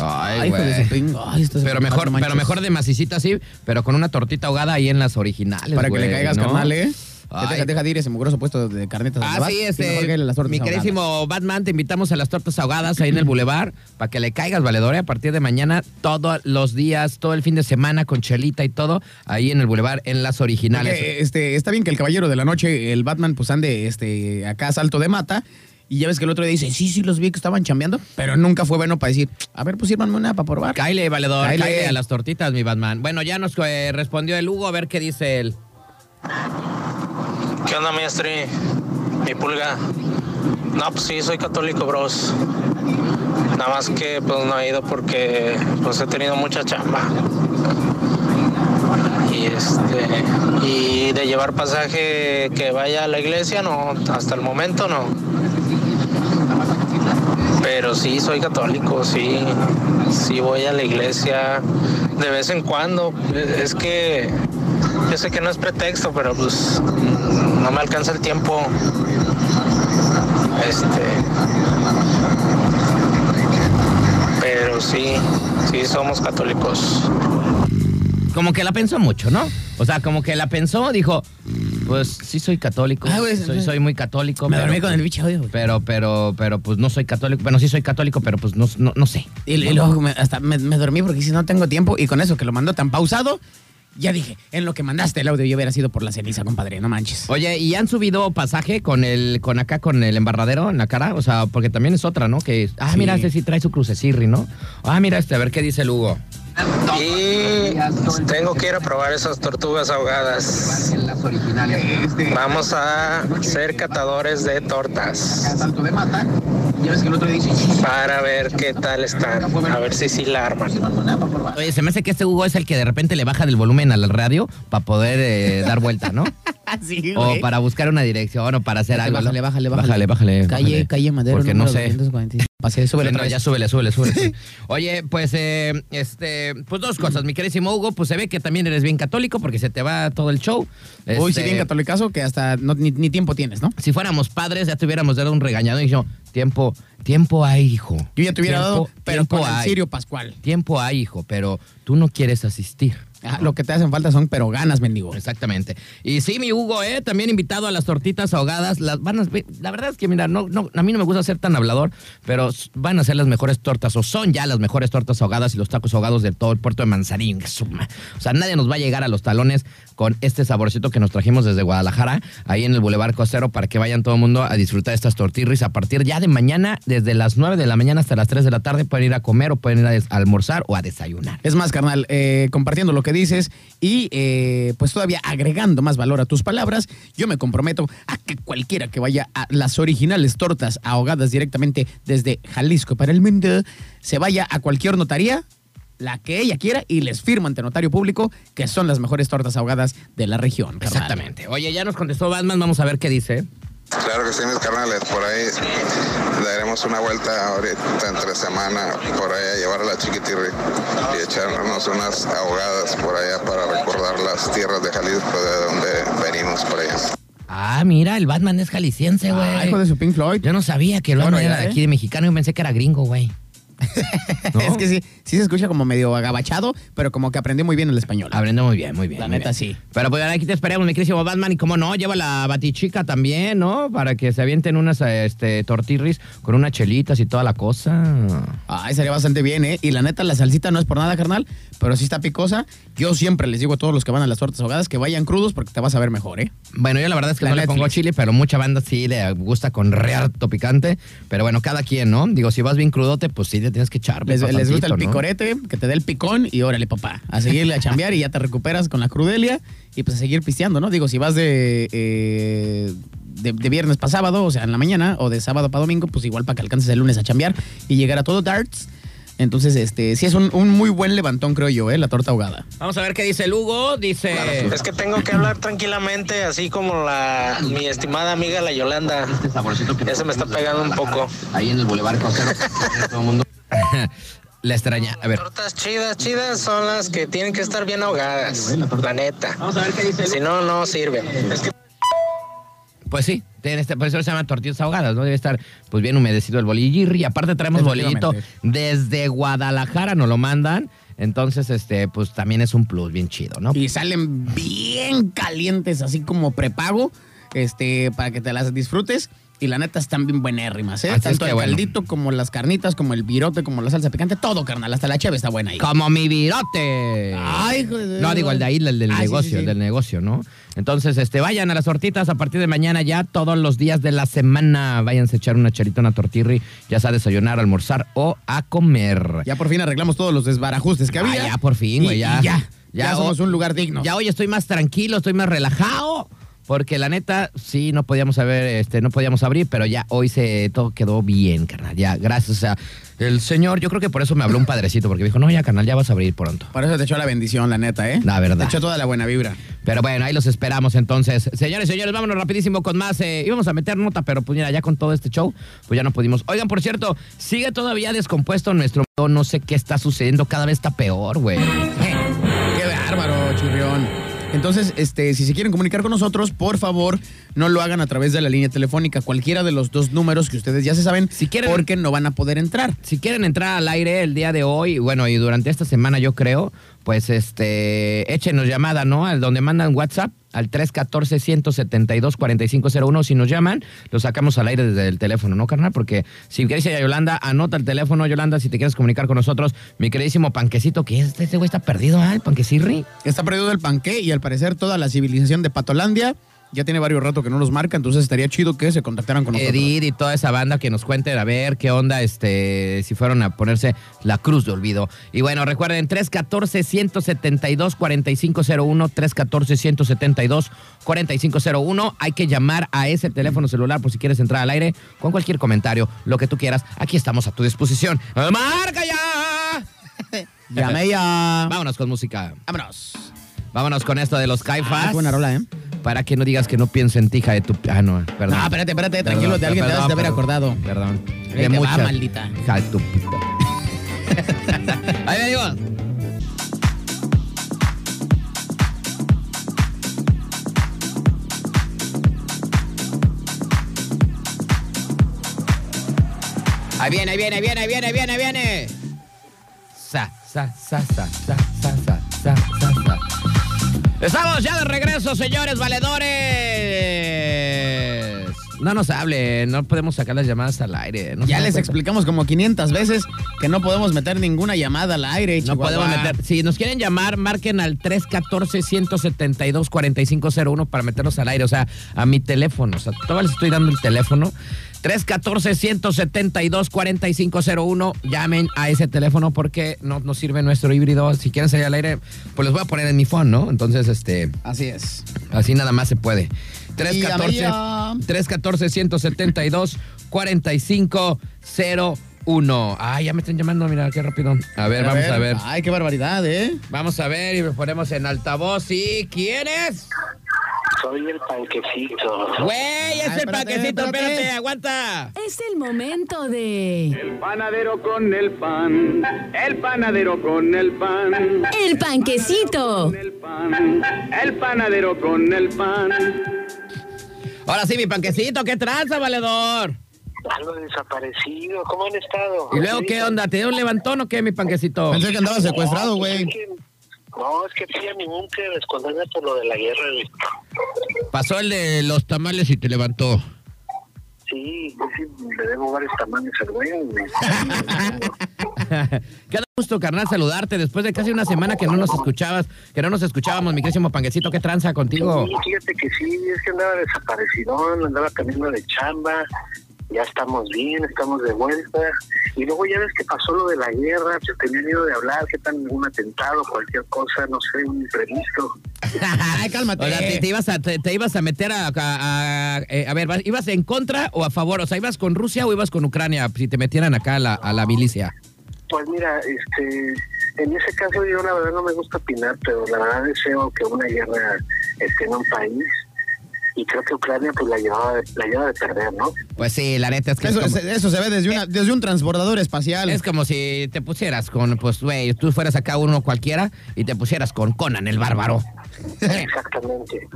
[SPEAKER 5] Ay,
[SPEAKER 3] hijo de
[SPEAKER 5] güey.
[SPEAKER 3] Ay,
[SPEAKER 5] Pero
[SPEAKER 3] me
[SPEAKER 5] mejor,
[SPEAKER 3] no
[SPEAKER 5] pero
[SPEAKER 3] manches.
[SPEAKER 5] mejor de macicita sí, pero con una tortita ahogada ahí en las originales,
[SPEAKER 3] Para que
[SPEAKER 5] güey,
[SPEAKER 3] le caigas,
[SPEAKER 5] ¿no?
[SPEAKER 3] carnal, ¿eh?
[SPEAKER 5] Ay.
[SPEAKER 3] Deja, deja de ir ese mugroso puesto de carnetas.
[SPEAKER 5] Ah, sí, este, mi
[SPEAKER 3] ahogadas.
[SPEAKER 5] queridísimo Batman, te invitamos a las tortas ahogadas ahí en el Boulevard para que le caigas, valedor, ¿eh? a partir de mañana, todos los días, todo el fin de semana con chelita y todo, ahí en el Boulevard, en las originales.
[SPEAKER 3] Porque, este, está bien que el caballero de la noche, el Batman, pues ande este, acá a salto de mata. Y ya ves que el otro día dice, sí, sí, los vi que estaban chambeando. Pero nunca fue bueno para decir, a ver, pues sírvanme una para probar.
[SPEAKER 5] Cáile, valedor, cáile a las tortitas, mi Batman. Bueno, ya nos eh, respondió el Hugo, a ver qué dice él.
[SPEAKER 9] ¿Qué onda, maestri? Mi pulga. No, pues sí, soy católico, bros. Nada más que pues no he ido porque pues he tenido mucha chamba. Y este y de llevar pasaje que vaya a la iglesia, no, hasta el momento no. Pero sí soy católico, sí, sí voy a la iglesia de vez en cuando. Es que yo sé que no es pretexto, pero pues no me alcanza el tiempo. Este. Pero sí, sí somos católicos.
[SPEAKER 5] Como que la pensó mucho, ¿no? O sea, como que la pensó, dijo, pues sí soy católico,
[SPEAKER 3] Ah, güey,
[SPEAKER 5] soy, soy muy católico.
[SPEAKER 3] Me
[SPEAKER 5] pero-
[SPEAKER 3] dormí con el bicho güey.
[SPEAKER 5] Pero, pero, pero, pues no soy católico. Bueno, sí soy católico, pero pues no, no, no sé.
[SPEAKER 3] Y, y luego me- hasta me, me dormí porque si no tengo tiempo. Y con eso que lo mandó tan pausado, ya dije, en lo que mandaste el audio yo hubiera sido por la ceniza, compadre, no manches.
[SPEAKER 5] Oye, ¿y han subido pasaje con el, con acá, con el embarradero en la cara? O sea, porque también es otra, ¿no? Que, ah,
[SPEAKER 3] Sí.
[SPEAKER 5] mira, este sí trae su crucecirri, ¿no? Ah, mira este, a ver qué dice el Hugo.
[SPEAKER 9] Y tengo que ir a probar esas tortugas ahogadas. Vamos a ser catadores de tortas. Para ver qué tal están, a ver si sí la arman.
[SPEAKER 5] Oye, se me hace que este Hugo es el que de repente le baja del volumen al radio para poder eh, dar vuelta, ¿no?
[SPEAKER 3] sí,
[SPEAKER 5] O para buscar una dirección o para hacer algo.
[SPEAKER 3] Bájale, bájale, bájale.
[SPEAKER 5] Bájale, bájale.
[SPEAKER 3] Calle,
[SPEAKER 5] bájale.
[SPEAKER 3] calle Madero.
[SPEAKER 5] Porque no sé.
[SPEAKER 3] 246. Pasé, súbele
[SPEAKER 5] no, ya súbele, súbele, súbele. sí. Oye, pues, eh, este, pues dos cosas, mi queridísimo Hugo, pues se ve que también eres bien católico porque se te va todo el show.
[SPEAKER 3] Uy, sí,
[SPEAKER 5] Este,
[SPEAKER 3] bien catolicazo que hasta no- ni, ni tiempo tienes, ¿no?
[SPEAKER 5] Si fuéramos padres, ya te hubiéramos dado un regañado y yo, tiempo, tiempo hay, hijo.
[SPEAKER 3] Yo ya te hubiera
[SPEAKER 5] Tiempo-
[SPEAKER 3] dado, pero
[SPEAKER 5] tiempo
[SPEAKER 3] con
[SPEAKER 5] hay.
[SPEAKER 3] Sirio Pascual.
[SPEAKER 5] Tiempo hay, hijo, pero tú no quieres asistir.
[SPEAKER 3] Ajá, lo que te hacen falta son pero ganas, mendigo.
[SPEAKER 5] Exactamente. Y sí, mi Hugo, ¿eh? También invitado a las tortitas ahogadas. Las van a, la verdad es que, mira, no, no, a mí no me gusta ser tan hablador, pero van a ser las mejores tortas, o son ya las mejores tortas ahogadas y los tacos ahogados de todo el puerto de suma. O sea, nadie nos va a llegar a los talones con este saborcito que nos trajimos desde Guadalajara, ahí en el Boulevard Costero, para que vayan todo el mundo a disfrutar de estas tortirris a partir ya de mañana, desde las 9 de la mañana hasta las 3 de la tarde. Pueden ir a comer o pueden ir a almorzar o a desayunar.
[SPEAKER 3] Es más, carnal, eh, compartiendo lo que dices y eh, pues todavía agregando más valor a tus palabras, yo me comprometo a que cualquiera que vaya a las originales tortas ahogadas directamente desde Jalisco para el mundo, se vaya a cualquier notaría, la que ella quiera, y les firma ante notario público que son las mejores tortas ahogadas de la región.
[SPEAKER 5] Exactamente. Oye, ya nos contestó Batman, vamos a ver qué dice.
[SPEAKER 8] Claro que sí, mis carnales, por ahí daremos una vuelta ahorita entre semana, por ahí a llevar a la chiquitirri y echarnos unas ahogadas por allá para recordar las tierras de Jalisco de donde venimos por allá.
[SPEAKER 5] Ah, mira, el Batman es jalisciense, güey.
[SPEAKER 3] Ah, hijo de su Pink Floyd.
[SPEAKER 5] Yo no sabía que el
[SPEAKER 3] Bueno,
[SPEAKER 5] Batman
[SPEAKER 3] ya,
[SPEAKER 5] era de aquí de mexicano, yo pensé que era gringo, güey. ¿No?
[SPEAKER 3] Es que sí, sí se escucha como medio agabachado, pero como que aprendió muy bien el español.
[SPEAKER 5] Aprende muy bien, muy bien.
[SPEAKER 3] La
[SPEAKER 5] muy
[SPEAKER 3] neta,
[SPEAKER 5] bien.
[SPEAKER 3] sí.
[SPEAKER 5] Pero pues aquí te esperamos, mi querísimo Batman. Y como no, lleva la batichica también, ¿no? Para que se avienten unas este, tortirris con unas chelitas y toda la cosa.
[SPEAKER 3] Ay, sería bastante bien, ¿eh? Y la neta, la salsita no es por nada, carnal, pero sí está picosa. Yo siempre les digo a todos los que van a las tortas ahogadas que vayan crudos porque te vas a ver mejor, ¿eh?
[SPEAKER 5] Bueno, yo la verdad es que
[SPEAKER 3] La
[SPEAKER 5] no le
[SPEAKER 3] Netflix.
[SPEAKER 5] pongo chile, pero mucha banda sí le gusta con re harto picante. Pero bueno, cada quien, ¿no? Digo, si vas bien crudote, pues sí le tienes que echar.
[SPEAKER 3] Les,
[SPEAKER 5] pues,
[SPEAKER 3] les gusta el picorete, que te dé el picón y órale, papá. A seguirle a chambear y ya te recuperas con la crudelia y pues a seguir pisteando, ¿no? Digo, si vas de, eh, de, de viernes para sábado, o sea, en la mañana, o de sábado para domingo, pues igual para que alcances el lunes a chambear y llegar a todo darts. Entonces, este, sí es un, un muy buen levantón, creo yo, ¿eh? La torta ahogada.
[SPEAKER 5] Vamos a ver qué dice el Hugo. Dice.
[SPEAKER 9] Es que tengo que hablar tranquilamente, así como la mi estimada amiga la Yolanda. Ya se me está pegando un poco.
[SPEAKER 5] Ahí en el Boulevard Costero. todo el mundo. La extraña. A ver.
[SPEAKER 9] Tortas chidas, chidas son las que tienen que estar bien ahogadas, la neta. Vamos a ver qué dice. Si no, no sirve. Es que
[SPEAKER 5] Pues sí, este, por eso se llama tortillas ahogadas, ¿no? Debe estar pues bien humedecido el bolillo. Y aparte traemos bolillito desde Guadalajara, nos lo mandan. Entonces, este, pues también es un plus bien chido, ¿no?
[SPEAKER 3] Y salen bien calientes, así como prepago, este, para que te las disfrutes. Y la neta están bien buenérrimas, ¿eh?
[SPEAKER 5] Así es
[SPEAKER 3] Tanto
[SPEAKER 5] que
[SPEAKER 3] el
[SPEAKER 5] bueno.
[SPEAKER 3] caldito como las carnitas, como el virote, como la salsa picante, todo, carnal. Hasta la cheve está buena ahí.
[SPEAKER 5] Como mi virote.
[SPEAKER 3] Ay, hijo de-
[SPEAKER 5] No, digo el de ahí, el del
[SPEAKER 3] Ah, sí,
[SPEAKER 5] negocio,
[SPEAKER 3] sí, sí.
[SPEAKER 5] el del negocio, ¿no? Entonces, este, vayan a las tortitas a partir de mañana ya, todos los días de la semana. Váyanse a echar una chelita, una tortirri, ya sea a desayunar, almorzar o a comer.
[SPEAKER 3] Ya por fin arreglamos todos los desbarajustes que
[SPEAKER 5] Ah,
[SPEAKER 3] había.
[SPEAKER 5] ya, por fin,
[SPEAKER 3] Y-
[SPEAKER 5] güey, ya.
[SPEAKER 3] y ya. Ya,
[SPEAKER 5] Ya,
[SPEAKER 3] somos
[SPEAKER 5] o-
[SPEAKER 3] un lugar digno.
[SPEAKER 5] Ya hoy estoy más tranquilo, estoy más relajado. Porque la neta, sí, no podíamos haber, este, no podíamos abrir, pero ya hoy se todo quedó bien, carnal. Ya, gracias a el señor, yo creo que por eso me habló un padrecito, porque me dijo, no, ya, carnal, ya vas a abrir pronto.
[SPEAKER 3] Por eso te echó la bendición, la neta, ¿eh?
[SPEAKER 5] La verdad.
[SPEAKER 3] Te echó toda la buena vibra.
[SPEAKER 5] Pero bueno, ahí los esperamos entonces. Señores, señores, vámonos rapidísimo con más. eh, íbamos a meter nota, pero pues mira, ya con todo este show, pues ya no pudimos. Oigan, por cierto, sigue todavía descompuesto nuestro... No sé qué está sucediendo, cada vez está peor, güey.
[SPEAKER 3] Qué bárbaro, chirrión. Entonces, este, si se quieren comunicar con nosotros, por favor, no lo hagan a través de la línea telefónica, cualquiera de los dos números que ustedes ya se saben,
[SPEAKER 5] Si quieren-
[SPEAKER 3] porque no van a poder entrar.
[SPEAKER 5] Si quieren entrar al aire el día de hoy, bueno, y durante esta semana yo creo, pues este, échenos llamada, ¿no? Al donde mandan WhatsApp al 314-172-4501. Si nos llaman, lo sacamos al aire desde el teléfono, ¿no, carnal? Porque si quieres ir a Yolanda, anota el teléfono, Yolanda, si te quieres comunicar con nosotros. Mi queridísimo panquecito, que es, este güey está perdido, ¿ah? El panquecirri.
[SPEAKER 3] Está perdido el panqué y al parecer toda la civilización de Patolandia Ya tiene varios rato que no nos marca, entonces estaría chido que se contactaran con nosotros.
[SPEAKER 5] Edith y toda esa banda que nos cuenten a ver qué onda, este, si fueron a ponerse la cruz de olvido. Y bueno, recuerden, 314-172-4501, 314-172-4501. Hay que llamar a ese teléfono celular por si quieres entrar al aire con cualquier comentario, lo que tú quieras. Aquí estamos a tu disposición. ¡Marca ya!
[SPEAKER 3] Llame ya.
[SPEAKER 5] Vámonos con música.
[SPEAKER 3] Vámonos.
[SPEAKER 5] Vámonos con esto de los Caifás.
[SPEAKER 3] Ah, buena rola, ¿eh?
[SPEAKER 5] para que no digas que no pienso en ti, hija de tu. Ah, no, perdón.
[SPEAKER 3] No, espérate, espérate, tranquilo, de alguien
[SPEAKER 5] perdón,
[SPEAKER 3] te vas de haber acordado.
[SPEAKER 5] Perdón.
[SPEAKER 3] De te muchas. Va, maldita.
[SPEAKER 5] Hija de tu puta. Ahí venimos. Ahí viene, ahí viene, ahí viene, ahí viene, ahí viene, ahí viene. Sa, sa, sa, sa, sa, sa, sa. Estamos ya de regreso, señores valedores. No nos hable, no podemos sacar las llamadas al aire. No
[SPEAKER 3] Ya les
[SPEAKER 5] cuenta.
[SPEAKER 3] explicamos como 500 veces que no podemos meter ninguna llamada al aire.
[SPEAKER 5] No podemos meter. Si nos quieren llamar, marquen al 314-172-4501 para meternos al aire. O sea, a mi teléfono. O sea, todavía les estoy dando el teléfono. 314-172-4501. Llamen a ese teléfono porque no nos sirve nuestro híbrido. Si quieren salir al aire, pues los voy a poner en mi phone, ¿no? Entonces, este.
[SPEAKER 3] Así es.
[SPEAKER 5] Así nada más se puede.
[SPEAKER 3] Y llame
[SPEAKER 5] 314
[SPEAKER 3] ya.
[SPEAKER 5] 314 172 4501. Ya me están llamando, mira, qué rápido. A ver, vamos a ver.
[SPEAKER 3] Ay, qué barbaridad, ¿eh?
[SPEAKER 5] Vamos a ver y me ponemos en altavoz. ¿Y quién es?
[SPEAKER 10] Soy el panquecito.
[SPEAKER 5] Güey, es
[SPEAKER 3] Ay,
[SPEAKER 5] el
[SPEAKER 3] espérate,
[SPEAKER 5] panquecito,
[SPEAKER 3] espérate.
[SPEAKER 5] espérate, aguanta.
[SPEAKER 7] Es el momento de
[SPEAKER 11] El panadero con el pan, el panadero con el pan,
[SPEAKER 7] El Panquecito.
[SPEAKER 11] el pan, el panadero con el pan.
[SPEAKER 5] Ahora sí, mi panquecito, ¿qué tranza, valedor?
[SPEAKER 10] Algo desaparecido, ¿cómo han estado?
[SPEAKER 5] ¿Y luego qué onda? ¿Te dio un levantón o qué, mi panquecito?
[SPEAKER 3] Pensé que andaba secuestrado, güey.
[SPEAKER 10] No, es que fui a mi búnker a esconderme por lo de la guerra, güey.
[SPEAKER 5] Pasó el de los tamales y te levantó.
[SPEAKER 10] Sí, pues sí, le debo varios tamaños al güey.
[SPEAKER 5] Qué gusto, carnal, saludarte después de casi una semana que no nos escuchabas, que no nos escuchábamos, mi querísimo panquecito, ¿qué tranza contigo?
[SPEAKER 10] Sí, fíjate que sí, es que andaba desaparecido, andaba cambiando de chamba, ya estamos bien, estamos de vuelta. Y luego ya ves que pasó lo de la guerra, se tenía miedo de hablar, qué tal un atentado, cualquier cosa, no sé, un imprevisto.
[SPEAKER 3] Ay, cálmate.
[SPEAKER 5] O sea, te, te ibas a, te, te ibas a meter a, a, a- eh, a ver, ¿ibas en contra o a favor? O sea, ¿ibas con Rusia o ibas con Ucrania si te metieran acá a la, a la milicia?
[SPEAKER 10] Pues mira, este, en ese caso yo la verdad no me gusta opinar, pero la verdad deseo que una guerra esté en un país y creo que Ucrania pues la llevaba, de- la lleva de perder, ¿no?
[SPEAKER 5] Pues sí, la neta es que
[SPEAKER 3] Eso,
[SPEAKER 5] es, como,
[SPEAKER 3] se- eso se ve desde, una, desde un transbordador espacial.
[SPEAKER 5] es como si te pusieras con, pues, güey, tú fueras acá uno cualquiera y te pusieras con Conan el bárbaro.
[SPEAKER 10] Exactamente.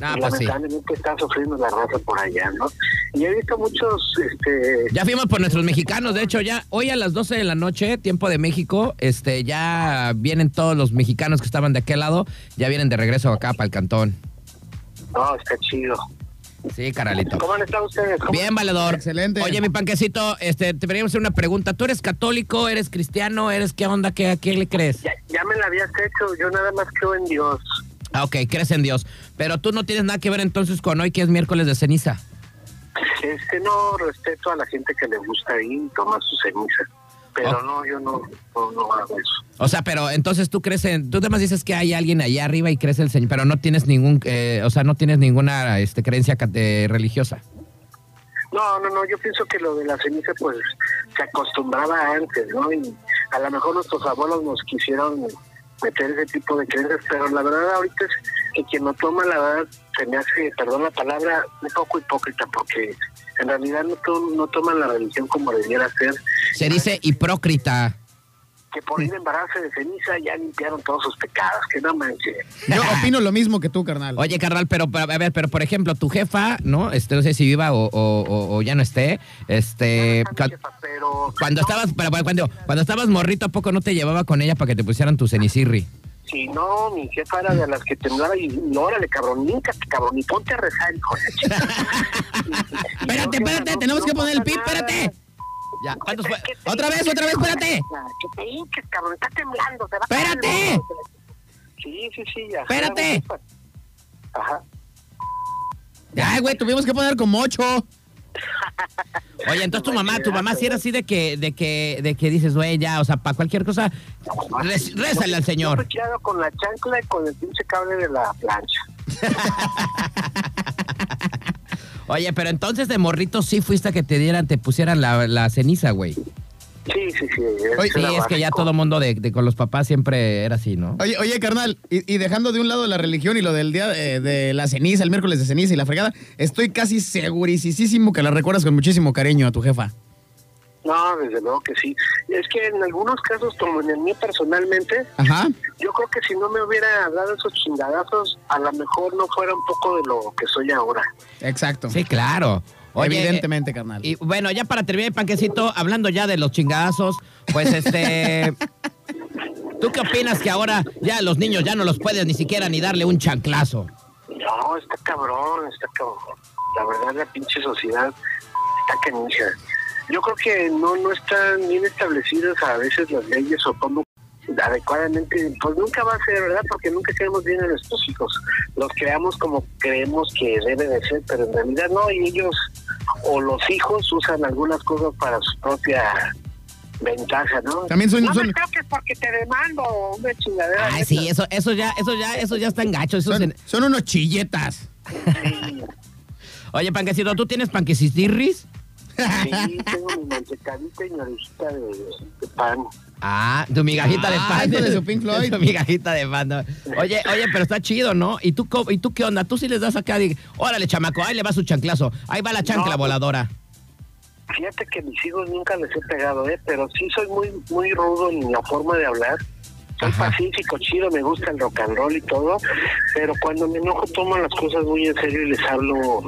[SPEAKER 5] Ah, pues sí.
[SPEAKER 10] lamentablemente está sufriendo la raza por allá, ¿no? Y he visto muchos, este,
[SPEAKER 5] Ya fuimos por nuestros mexicanos, de hecho, ya hoy a las 12 de la noche, tiempo de México, este, ya vienen todos los mexicanos que estaban de aquel lado, ya vienen de regreso acá para el cantón.
[SPEAKER 10] No, está chido.
[SPEAKER 5] Sí, caralito.
[SPEAKER 10] ¿Cómo han estado ustedes? ¿Cómo-
[SPEAKER 5] Bien, valedor.
[SPEAKER 3] Excelente.
[SPEAKER 5] Oye, mi panquecito, este, te queríamos hacer una pregunta. ¿Tú eres católico, eres cristiano, eres qué onda, qué, a quién le crees?
[SPEAKER 10] Ya, ya me la habías hecho, yo nada más creo en Dios.
[SPEAKER 5] Ah, ok, crees en Dios. Pero tú no tienes nada que ver entonces con hoy, que es miércoles de ceniza.
[SPEAKER 10] Este, no respeto a la gente que le gusta ir y tomar su ceniza. Pero
[SPEAKER 5] Oh.
[SPEAKER 10] no, yo no, no, no hago eso.
[SPEAKER 5] O sea, pero entonces tú crees en, tú además dices que hay alguien allá arriba y crees el Señor, pero no tienes ningún, eh, o sea, no tienes ninguna este, creencia eh, religiosa.
[SPEAKER 10] No, no, no, yo pienso que lo de la ceniza pues se acostumbraba antes, ¿no? Y a lo mejor nuestros abuelos nos quisieron meter ese tipo de creencias, pero la verdad ahorita es que quien lo toma, la verdad, se me hace, perdón la palabra, un poco hipócrita, porque en realidad no, to- no toman la religión como debiera ser,
[SPEAKER 5] Se dice hipócrita.
[SPEAKER 10] que por ir a embararse de ceniza ya limpiaron todos sus pecados, que no manches.
[SPEAKER 3] Yo opino lo mismo que tú, carnal.
[SPEAKER 5] Oye, carnal, pero pero, a ver, pero por ejemplo, tu jefa, ¿no? Este, no sé si viva o, o- o- o ya no esté. Este,
[SPEAKER 10] No, jefa, pero
[SPEAKER 5] cuando estabas, pero, pero, cuando, cuando estabas morrito, ¿a poco no te llevaba con ella para que te pusieran tu cenicirri?
[SPEAKER 10] Si no, mi jefa era de las que temblaba y no, órale, cabrón, níncate, cabrón, y ponte a rezar, hijo de.
[SPEAKER 3] Espérate, espérate, tenemos que poner el pip, espérate.
[SPEAKER 5] Ya, ¿cuántos fue?
[SPEAKER 3] Otra vez, otra vez, espérate.
[SPEAKER 10] Que te hinques, cabrón, está temblando, va el
[SPEAKER 3] Espérate.
[SPEAKER 10] Sí, sí, sí, ya.
[SPEAKER 5] Espérate.
[SPEAKER 10] Ajá.
[SPEAKER 3] Ay, güey, tuvimos que poner como ocho.
[SPEAKER 5] Oye, entonces tu mamá, tu mamá sí era así de que, de que, de que dices, güey, ya, o sea, para cualquier cosa, rez- rézale al
[SPEAKER 10] Yo
[SPEAKER 5] señor.
[SPEAKER 10] me quedo con la chancla y con el pinche cable de la plancha.
[SPEAKER 5] Oye, pero entonces de morrito sí fuiste a que te dieran, te pusieran la, la ceniza, güey.
[SPEAKER 10] Sí, sí, sí.
[SPEAKER 3] Oye,
[SPEAKER 5] Sí, es que ya todo mundo de, de con los papás siempre era así, ¿no?
[SPEAKER 3] Oye, oye, carnal, y, y dejando de un lado la religión y lo del día eh, de la ceniza, el miércoles de ceniza y la fregada, estoy casi segurísimo que la recuerdas con muchísimo cariño a tu jefa.
[SPEAKER 10] No, desde luego que sí. Es que en algunos casos, como en el mío personalmente,
[SPEAKER 3] Ajá.
[SPEAKER 10] yo creo que si no me hubiera dado esos chingadazos, a lo mejor no fuera un poco de lo que soy ahora.
[SPEAKER 3] Exacto.
[SPEAKER 5] Sí, claro. Oye,
[SPEAKER 3] Evidentemente, carnal.
[SPEAKER 5] Y bueno, ya para terminar, panquecito, hablando ya de los chingadazos, pues este. ¿Tú qué opinas que ahora ya los niños ya no los puedes ni siquiera ni darle un chanclazo?
[SPEAKER 10] No, está cabrón, está cabrón. La verdad, la pinche sociedad está canija. Yo creo que no, no están bien establecidas a veces las leyes o cómo adecuadamente, pues nunca va a ser, ¿verdad? Porque nunca queremos bien a nuestros hijos. Los creamos como creemos que debe de ser, pero en realidad no, y ellos o los hijos usan algunas cosas para su propia ventaja, ¿no?
[SPEAKER 3] También son-
[SPEAKER 10] no
[SPEAKER 3] son-
[SPEAKER 10] me toques porque te demando una chingadera.
[SPEAKER 5] Ay,
[SPEAKER 10] neta.
[SPEAKER 5] sí, eso, eso ya, eso ya, eso ya está en gacho. Eso
[SPEAKER 3] Son, son unos chilletas.
[SPEAKER 5] Oye, panquecito, ¿tú tienes panquecitirris?
[SPEAKER 10] Sí, tengo mi mantecadita y mi orejita de, de pan.
[SPEAKER 5] Ah, tu migajita de
[SPEAKER 3] Ah,
[SPEAKER 5] pan.
[SPEAKER 3] hijo de su Pink Floyd.
[SPEAKER 5] Tu migajita de pan. ¿no? Oye, oye, pero está chido, ¿no? ¿Y tú, ¿Y tú qué onda? Tú sí les das acá, de, órale, chamaco, ahí le va su chanclazo. Ahí va la chancla
[SPEAKER 10] No.
[SPEAKER 5] voladora.
[SPEAKER 10] Fíjate que mis hijos nunca les he pegado, ¿eh? Pero sí soy muy muy rudo en la forma de hablar. Soy
[SPEAKER 5] Ajá.
[SPEAKER 10] pacífico, chido, me gusta el rock and roll y todo. Pero cuando me enojo tomo las cosas muy en serio y les hablo...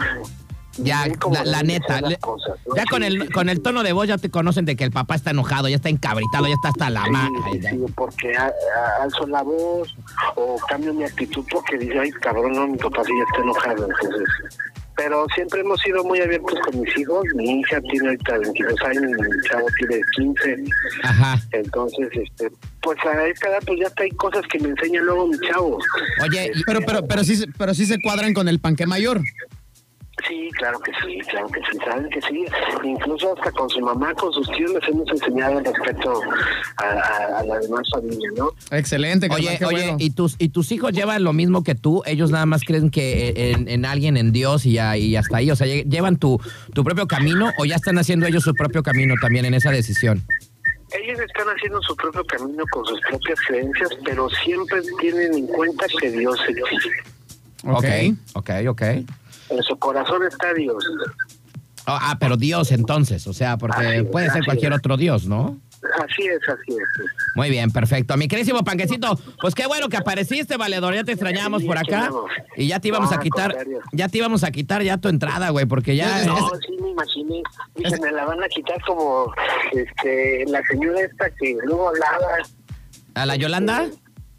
[SPEAKER 5] Ya, la, la neta.
[SPEAKER 10] ser las
[SPEAKER 5] le-
[SPEAKER 10] cosas, ¿no?
[SPEAKER 5] Ya
[SPEAKER 10] Sí,
[SPEAKER 5] con el,
[SPEAKER 10] sí,
[SPEAKER 5] con
[SPEAKER 10] sí.
[SPEAKER 5] el tono de voz ya te conocen de que el papá está enojado, ya está encabritado, ya está hasta la
[SPEAKER 10] Sí,
[SPEAKER 5] ma.
[SPEAKER 10] sí,
[SPEAKER 5] Ay, ya.
[SPEAKER 10] sí, porque a- a- alzo la voz o cambio mi actitud porque dice, ay, cabrón, no, mi papá sí ya está enojado. Entonces, pero siempre hemos sido muy abiertos con mis hijos. Mi hija tiene ahorita 22 años, mi chavo tiene 15.
[SPEAKER 5] Ajá.
[SPEAKER 10] Entonces, este, pues a esta edad pues ya está, hay cosas que me enseña luego mi chavo.
[SPEAKER 5] Oye, y-
[SPEAKER 3] Pero, pero, pero sí, pero sí se cuadran con el panque mayor.
[SPEAKER 10] Sí, claro que sí, claro que sí, saben que sí. Incluso hasta con su mamá, con sus tíos les hemos enseñado el respeto a, a- a la demás familia, ¿no?
[SPEAKER 3] Excelente,
[SPEAKER 5] Oye,
[SPEAKER 3] qué
[SPEAKER 5] oye,
[SPEAKER 3] bueno.
[SPEAKER 5] ¿y tus, ¿y tus hijos llevan lo mismo que tú? ¿Ellos nada más creen que en, en alguien, en Dios y, ya, y hasta ahí? O sea, lle- ¿llevan tu, tu propio camino o ya están haciendo ellos su propio camino también en esa decisión?
[SPEAKER 10] Ellos están haciendo su propio camino con sus propias creencias, pero siempre tienen en cuenta que Dios existe.
[SPEAKER 3] Ok.
[SPEAKER 5] ok, ok.
[SPEAKER 10] En su corazón está Dios.
[SPEAKER 5] Oh, ah, pero Dios entonces, o sea, porque
[SPEAKER 10] es,
[SPEAKER 5] puede ser cualquier
[SPEAKER 10] es.
[SPEAKER 5] otro Dios, ¿no?
[SPEAKER 10] Así es, así es.
[SPEAKER 5] Muy bien, perfecto. Mi querísimo panquecito, pues qué bueno que apareciste, valedor. Ya te extrañamos por acá. Y ya te íbamos a
[SPEAKER 10] al
[SPEAKER 5] quitar, ya te íbamos a quitar ya tu entrada, güey, porque ya.
[SPEAKER 10] No, sí me imaginé. Dije, me la van a quitar como este, la señora esta que luego hablaba.
[SPEAKER 5] ¿A la Yolanda?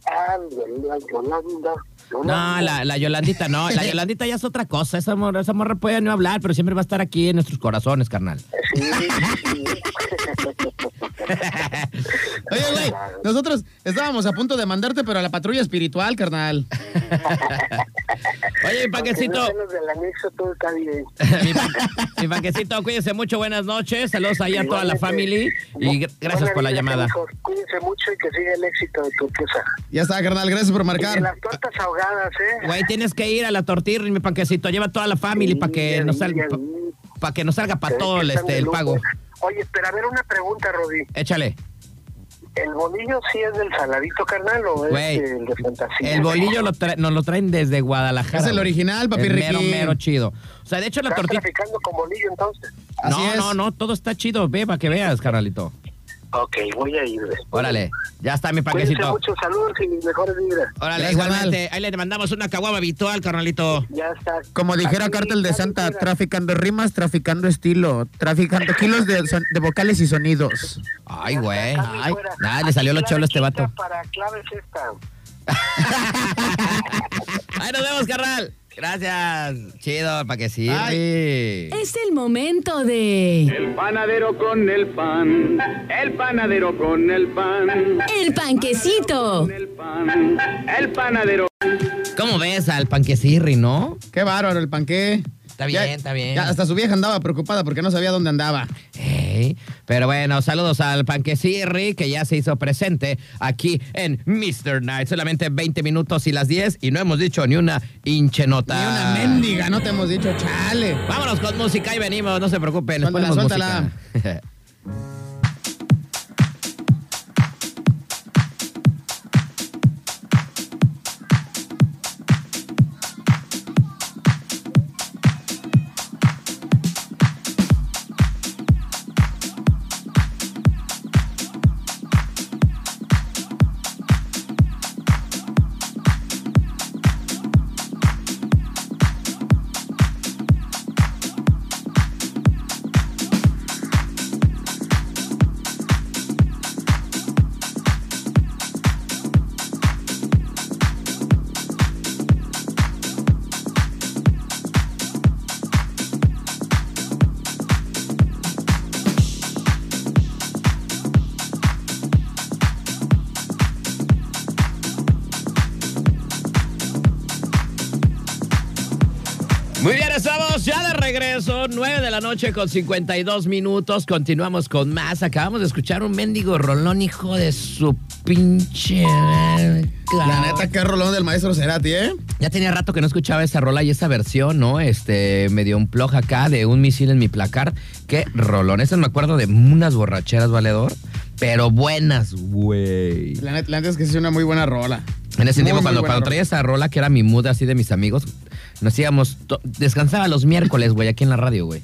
[SPEAKER 10] Ah, la Yolanda.
[SPEAKER 5] No, la, la Yolandita no. La Yolandita ya es otra cosa. Esa morra, esa morra puede no hablar, pero siempre va a estar aquí en nuestros corazones, carnal.
[SPEAKER 10] Sí, sí.
[SPEAKER 3] Oye, güey, nosotros estábamos a punto de mandarte, pero a la patrulla espiritual, carnal.
[SPEAKER 5] Oye, mi panquecito. Mi, pan- mi panquecito, cuídense mucho. Buenas noches. Saludos ahí a toda la family. Y gr- gracias por la llamada.
[SPEAKER 10] Cuídense mucho y que siga el éxito de tu empresa.
[SPEAKER 3] Ya está, carnal, gracias por
[SPEAKER 10] Y
[SPEAKER 3] marcar.
[SPEAKER 10] las tortas ahogadas, ¿eh?
[SPEAKER 5] Güey, tienes que ir a la tortilla, mi panquecito. Lleva toda la family para que nos salga, para que nos salga para todo el, este, el pago.
[SPEAKER 10] Oye, espera, a ver una pregunta, Rodi.
[SPEAKER 5] Échale.
[SPEAKER 10] ¿El bolillo sí es del saladito, carnal, o
[SPEAKER 5] Güey,
[SPEAKER 10] es el de fantasía?
[SPEAKER 5] El bolillo lo nos lo traen desde Guadalajara.
[SPEAKER 3] Es el
[SPEAKER 5] güey.
[SPEAKER 3] original, papi
[SPEAKER 5] El mero, mero chido. O sea, de hecho la
[SPEAKER 10] ¿Estás
[SPEAKER 5] tortilla...
[SPEAKER 10] traficando con bolillo, entonces?
[SPEAKER 3] Así
[SPEAKER 5] No,
[SPEAKER 3] es.
[SPEAKER 5] no, no, todo está chido. Ve para que veas, carnalito.
[SPEAKER 10] Ok, voy a ir. después.
[SPEAKER 5] Órale, ya está mi panquecito.
[SPEAKER 10] mucho, saludos y mis mejores vibras.
[SPEAKER 5] Órale, igualmente. Ahí le mandamos una caguama habitual, carnalito.
[SPEAKER 10] Ya está.
[SPEAKER 12] Como dijera Cártel de Santa, traficando rimas, traficando estilo, traficando kilos de, son- de vocales y sonidos.
[SPEAKER 5] Ay, güey. Ay, nada, le salió lo cholo a este vato.
[SPEAKER 10] Para claves esta.
[SPEAKER 5] Ahí nos vemos, carnal. Gracias. Chido, para que sí.
[SPEAKER 7] Es el momento de...
[SPEAKER 11] El panadero con el pan, el panadero con el pan,
[SPEAKER 7] El panquecito.
[SPEAKER 11] el pan, el panadero.
[SPEAKER 5] ¿Cómo ves al panquecirri, no?
[SPEAKER 3] Qué bárbaro el panqué.
[SPEAKER 5] Está bien, está bien.
[SPEAKER 3] Ya hasta su vieja andaba preocupada porque no sabía dónde andaba.
[SPEAKER 5] Pero bueno, saludos al panquecirri que ya se hizo presente aquí en Mr. Night. Solamente 20 minutos y las 10 y no hemos dicho ni una hinche nota.
[SPEAKER 3] Ni una mendiga, no te hemos dicho, chale.
[SPEAKER 5] Vámonos con música y venimos, no se preocupen.
[SPEAKER 3] Suéltala, suéltala.
[SPEAKER 5] regreso, 9 de la noche con 52 minutos. Continuamos con más. Acabamos de escuchar un mendigo rolón, hijo de su pinche.
[SPEAKER 3] La neta, qué rolón del maestro Cerati, ¿eh?
[SPEAKER 5] Ya tenía rato que no escuchaba esa rola y esa versión, ¿no? Este, me dio un ploj acá de un misil en mi placar. Qué rolón. Ese me acuerdo de unas borracheras, valedor. Pero buenas, güey.
[SPEAKER 3] La neta, la neta es que es una muy buena rola.
[SPEAKER 5] En ese
[SPEAKER 3] Muy,
[SPEAKER 5] tiempo,
[SPEAKER 3] muy
[SPEAKER 5] cuando, cuando traía esa rola, que era mi mood así de mis amigos, nos íbamos. Descansaba los miércoles, güey, aquí en la radio, güey.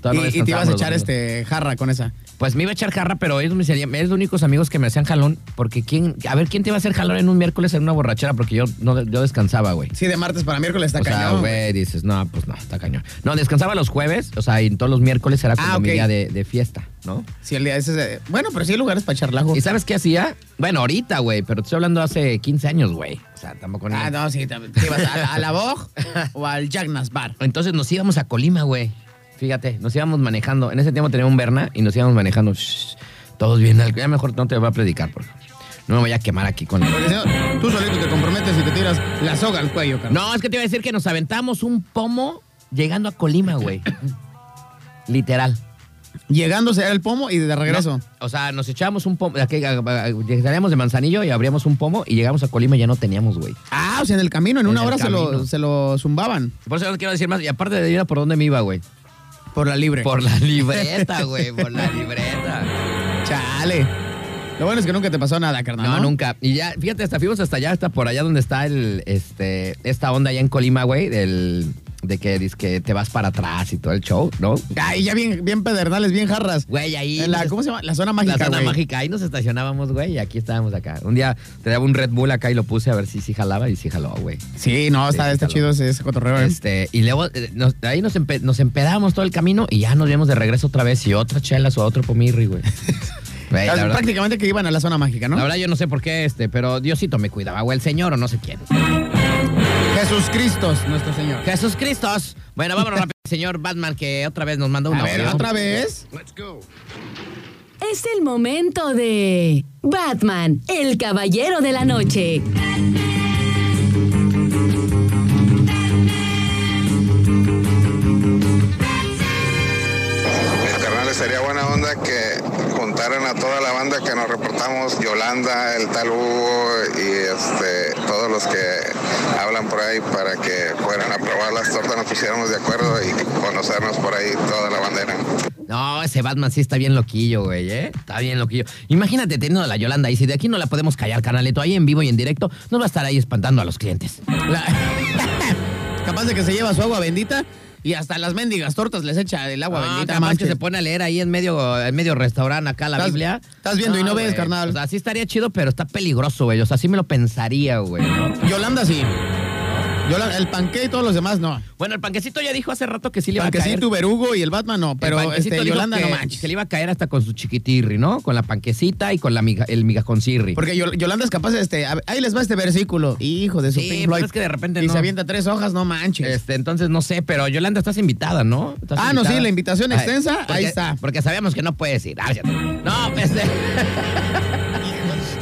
[SPEAKER 5] Todavía no
[SPEAKER 3] Y, y te ibas a echar este jarra con esa.
[SPEAKER 5] Pues me iba a echar jarra, pero ellos me serían, es los únicos amigos que me hacían jalón, porque quién, a ver, ¿quién te iba a hacer jalón en un miércoles en una borrachera? Porque yo no, yo descansaba, güey.
[SPEAKER 3] Sí, de martes para miércoles está
[SPEAKER 5] o sea,
[SPEAKER 3] cañón.
[SPEAKER 5] güey, dices, no, pues no, está cañón. No, descansaba los jueves, o sea, y todos los miércoles era como
[SPEAKER 3] Ah,
[SPEAKER 5] mi
[SPEAKER 3] ok.
[SPEAKER 5] día de, de fiesta, ¿no?
[SPEAKER 3] Sí, el día ese es de- Bueno, pero sí hay lugares para echar lajo.
[SPEAKER 5] ¿Y sabes qué hacía? Bueno, ahorita, güey, pero te estoy hablando hace 15 años, güey. O sea, tampoco...
[SPEAKER 3] Ah, no, sí, te, te ibas a, la- a la Vogue o al Jagnas Bar.
[SPEAKER 5] Entonces nos íbamos a Colima, güey. Fíjate, nos íbamos manejando. En ese tiempo tenía un Berna y nos íbamos manejando. Shh, todos bien. Ya mejor no te voy a predicar, porque no me voy a quemar aquí con
[SPEAKER 3] no, tú solito te comprometes y te tiras la soga al cuello, carnal.
[SPEAKER 5] No, es que te iba a decir que nos aventamos un pomo llegando a Colima, güey. Literal.
[SPEAKER 3] Llegándose era el pomo y de regreso.
[SPEAKER 5] No, o sea, nos echábamos un pomo. Llegaríamos de Manzanillo y abríamos un pomo y llegamos a Colima y ya no teníamos, güey.
[SPEAKER 3] Ah, o sea, en el camino, en
[SPEAKER 5] En
[SPEAKER 3] una hora se lo,
[SPEAKER 5] camino.
[SPEAKER 3] se lo zumbaban.
[SPEAKER 5] Por eso no quiero decir más. Y aparte de ir a por dónde me iba, güey.
[SPEAKER 3] Por la libre.
[SPEAKER 5] Por la libreta, güey. Por la libreta.
[SPEAKER 3] Chale. Lo bueno es que nunca te pasó nada, carnal.
[SPEAKER 5] No,
[SPEAKER 3] No,
[SPEAKER 5] nunca. Y ya, fíjate, hasta fuimos hasta allá, hasta por allá donde está el, este, esta onda allá en Colima, güey, del, de que, dices que te vas para atrás y todo el show, ¿no?
[SPEAKER 3] Ay, ya bien, bien pedernales, bien jarras.
[SPEAKER 5] Güey, ahí.
[SPEAKER 3] En la, ¿Cómo se llama? La zona mágica,
[SPEAKER 5] la zona
[SPEAKER 3] güey.
[SPEAKER 5] mágica, ahí nos estacionábamos, güey, y aquí estábamos acá. Un día te daba un Red Bull acá y lo puse a ver si sí jalaba y sí jaló, güey.
[SPEAKER 3] Sí, no, está,
[SPEAKER 5] Sí,
[SPEAKER 3] está chido ese, ese cotorreo. ¿eh?
[SPEAKER 5] Este, y luego eh, nos- ahí nos, empe- nos empedamos todo el camino y ya nos vimos de regreso otra vez y otra chelas o otro pomirri, güey.
[SPEAKER 3] Prácticamente que iban a la zona mágica, ¿no?
[SPEAKER 5] La verdad yo no sé por qué, este, pero Diosito me cuidaba, o el Señor o no sé quién.
[SPEAKER 3] Jesús Cristo, nuestro Señor.
[SPEAKER 5] Jesús Cristos. Bueno, vámonos rápido, señor Batman, que otra vez nos mandó una
[SPEAKER 3] A ver, otra vez.
[SPEAKER 7] Es el momento de Batman, el caballero de la noche.
[SPEAKER 8] Mis carnales, sería buena onda que juntaran a toda la banda que nos reportamos, Yolanda, el tal Hugo y este, todos los que hablan por ahí para que fueran a probar las tortas, nos pusiéramos de acuerdo y conocernos por ahí toda la bandera.
[SPEAKER 5] No, ese Batman sí está bien loquillo, güey, ¿eh? Está bien loquillo. Imagínate teniendo a la Yolanda y si de aquí no la podemos callar, canaleto, ahí en vivo y en directo, nos va a estar ahí espantando a los clientes.
[SPEAKER 3] Capaz de que se lleva su agua bendita y hasta las mendigas tortas les echa el agua
[SPEAKER 5] Ah,
[SPEAKER 3] bendita. manches.
[SPEAKER 5] que se pone a leer ahí en medio, en medio restaurante acá la
[SPEAKER 3] Estás-
[SPEAKER 5] Biblia.
[SPEAKER 3] estás viendo y no ves,
[SPEAKER 5] güey.
[SPEAKER 3] carnal.
[SPEAKER 5] O sea, sí estaría chido, pero está peligroso, güey. O sea, sí me lo pensaría, güey, ¿no?
[SPEAKER 3] Yolanda sí. El panque y todos los demás no.
[SPEAKER 5] Bueno, el panquecito ya dijo hace rato que sí le iba a caer.
[SPEAKER 3] Panquecito, Berugo y el Batman no, pero
[SPEAKER 5] El panquecito
[SPEAKER 3] este, Yolanda
[SPEAKER 5] que,
[SPEAKER 3] no manches.
[SPEAKER 5] que le iba a caer hasta con su chiquitirri, ¿no? Con la panquecita y con la miga- el migajoncirri.
[SPEAKER 3] Porque Yol- Yolanda es capaz de este. a- Ahí les va este versículo. Hijo de su
[SPEAKER 5] Sí,
[SPEAKER 3] Pink
[SPEAKER 5] pero
[SPEAKER 3] Floyd.
[SPEAKER 5] es que de repente
[SPEAKER 3] Y
[SPEAKER 5] no.
[SPEAKER 3] se avienta tres hojas, no manches.
[SPEAKER 5] Este, entonces no sé, pero Yolanda estás invitada, ¿no? ¿Estás
[SPEAKER 3] Ah, no, sí, la invitación extensa,
[SPEAKER 5] porque-
[SPEAKER 3] ahí está.
[SPEAKER 5] Porque sabíamos que no puedes ir. Ah, ya te- No, este.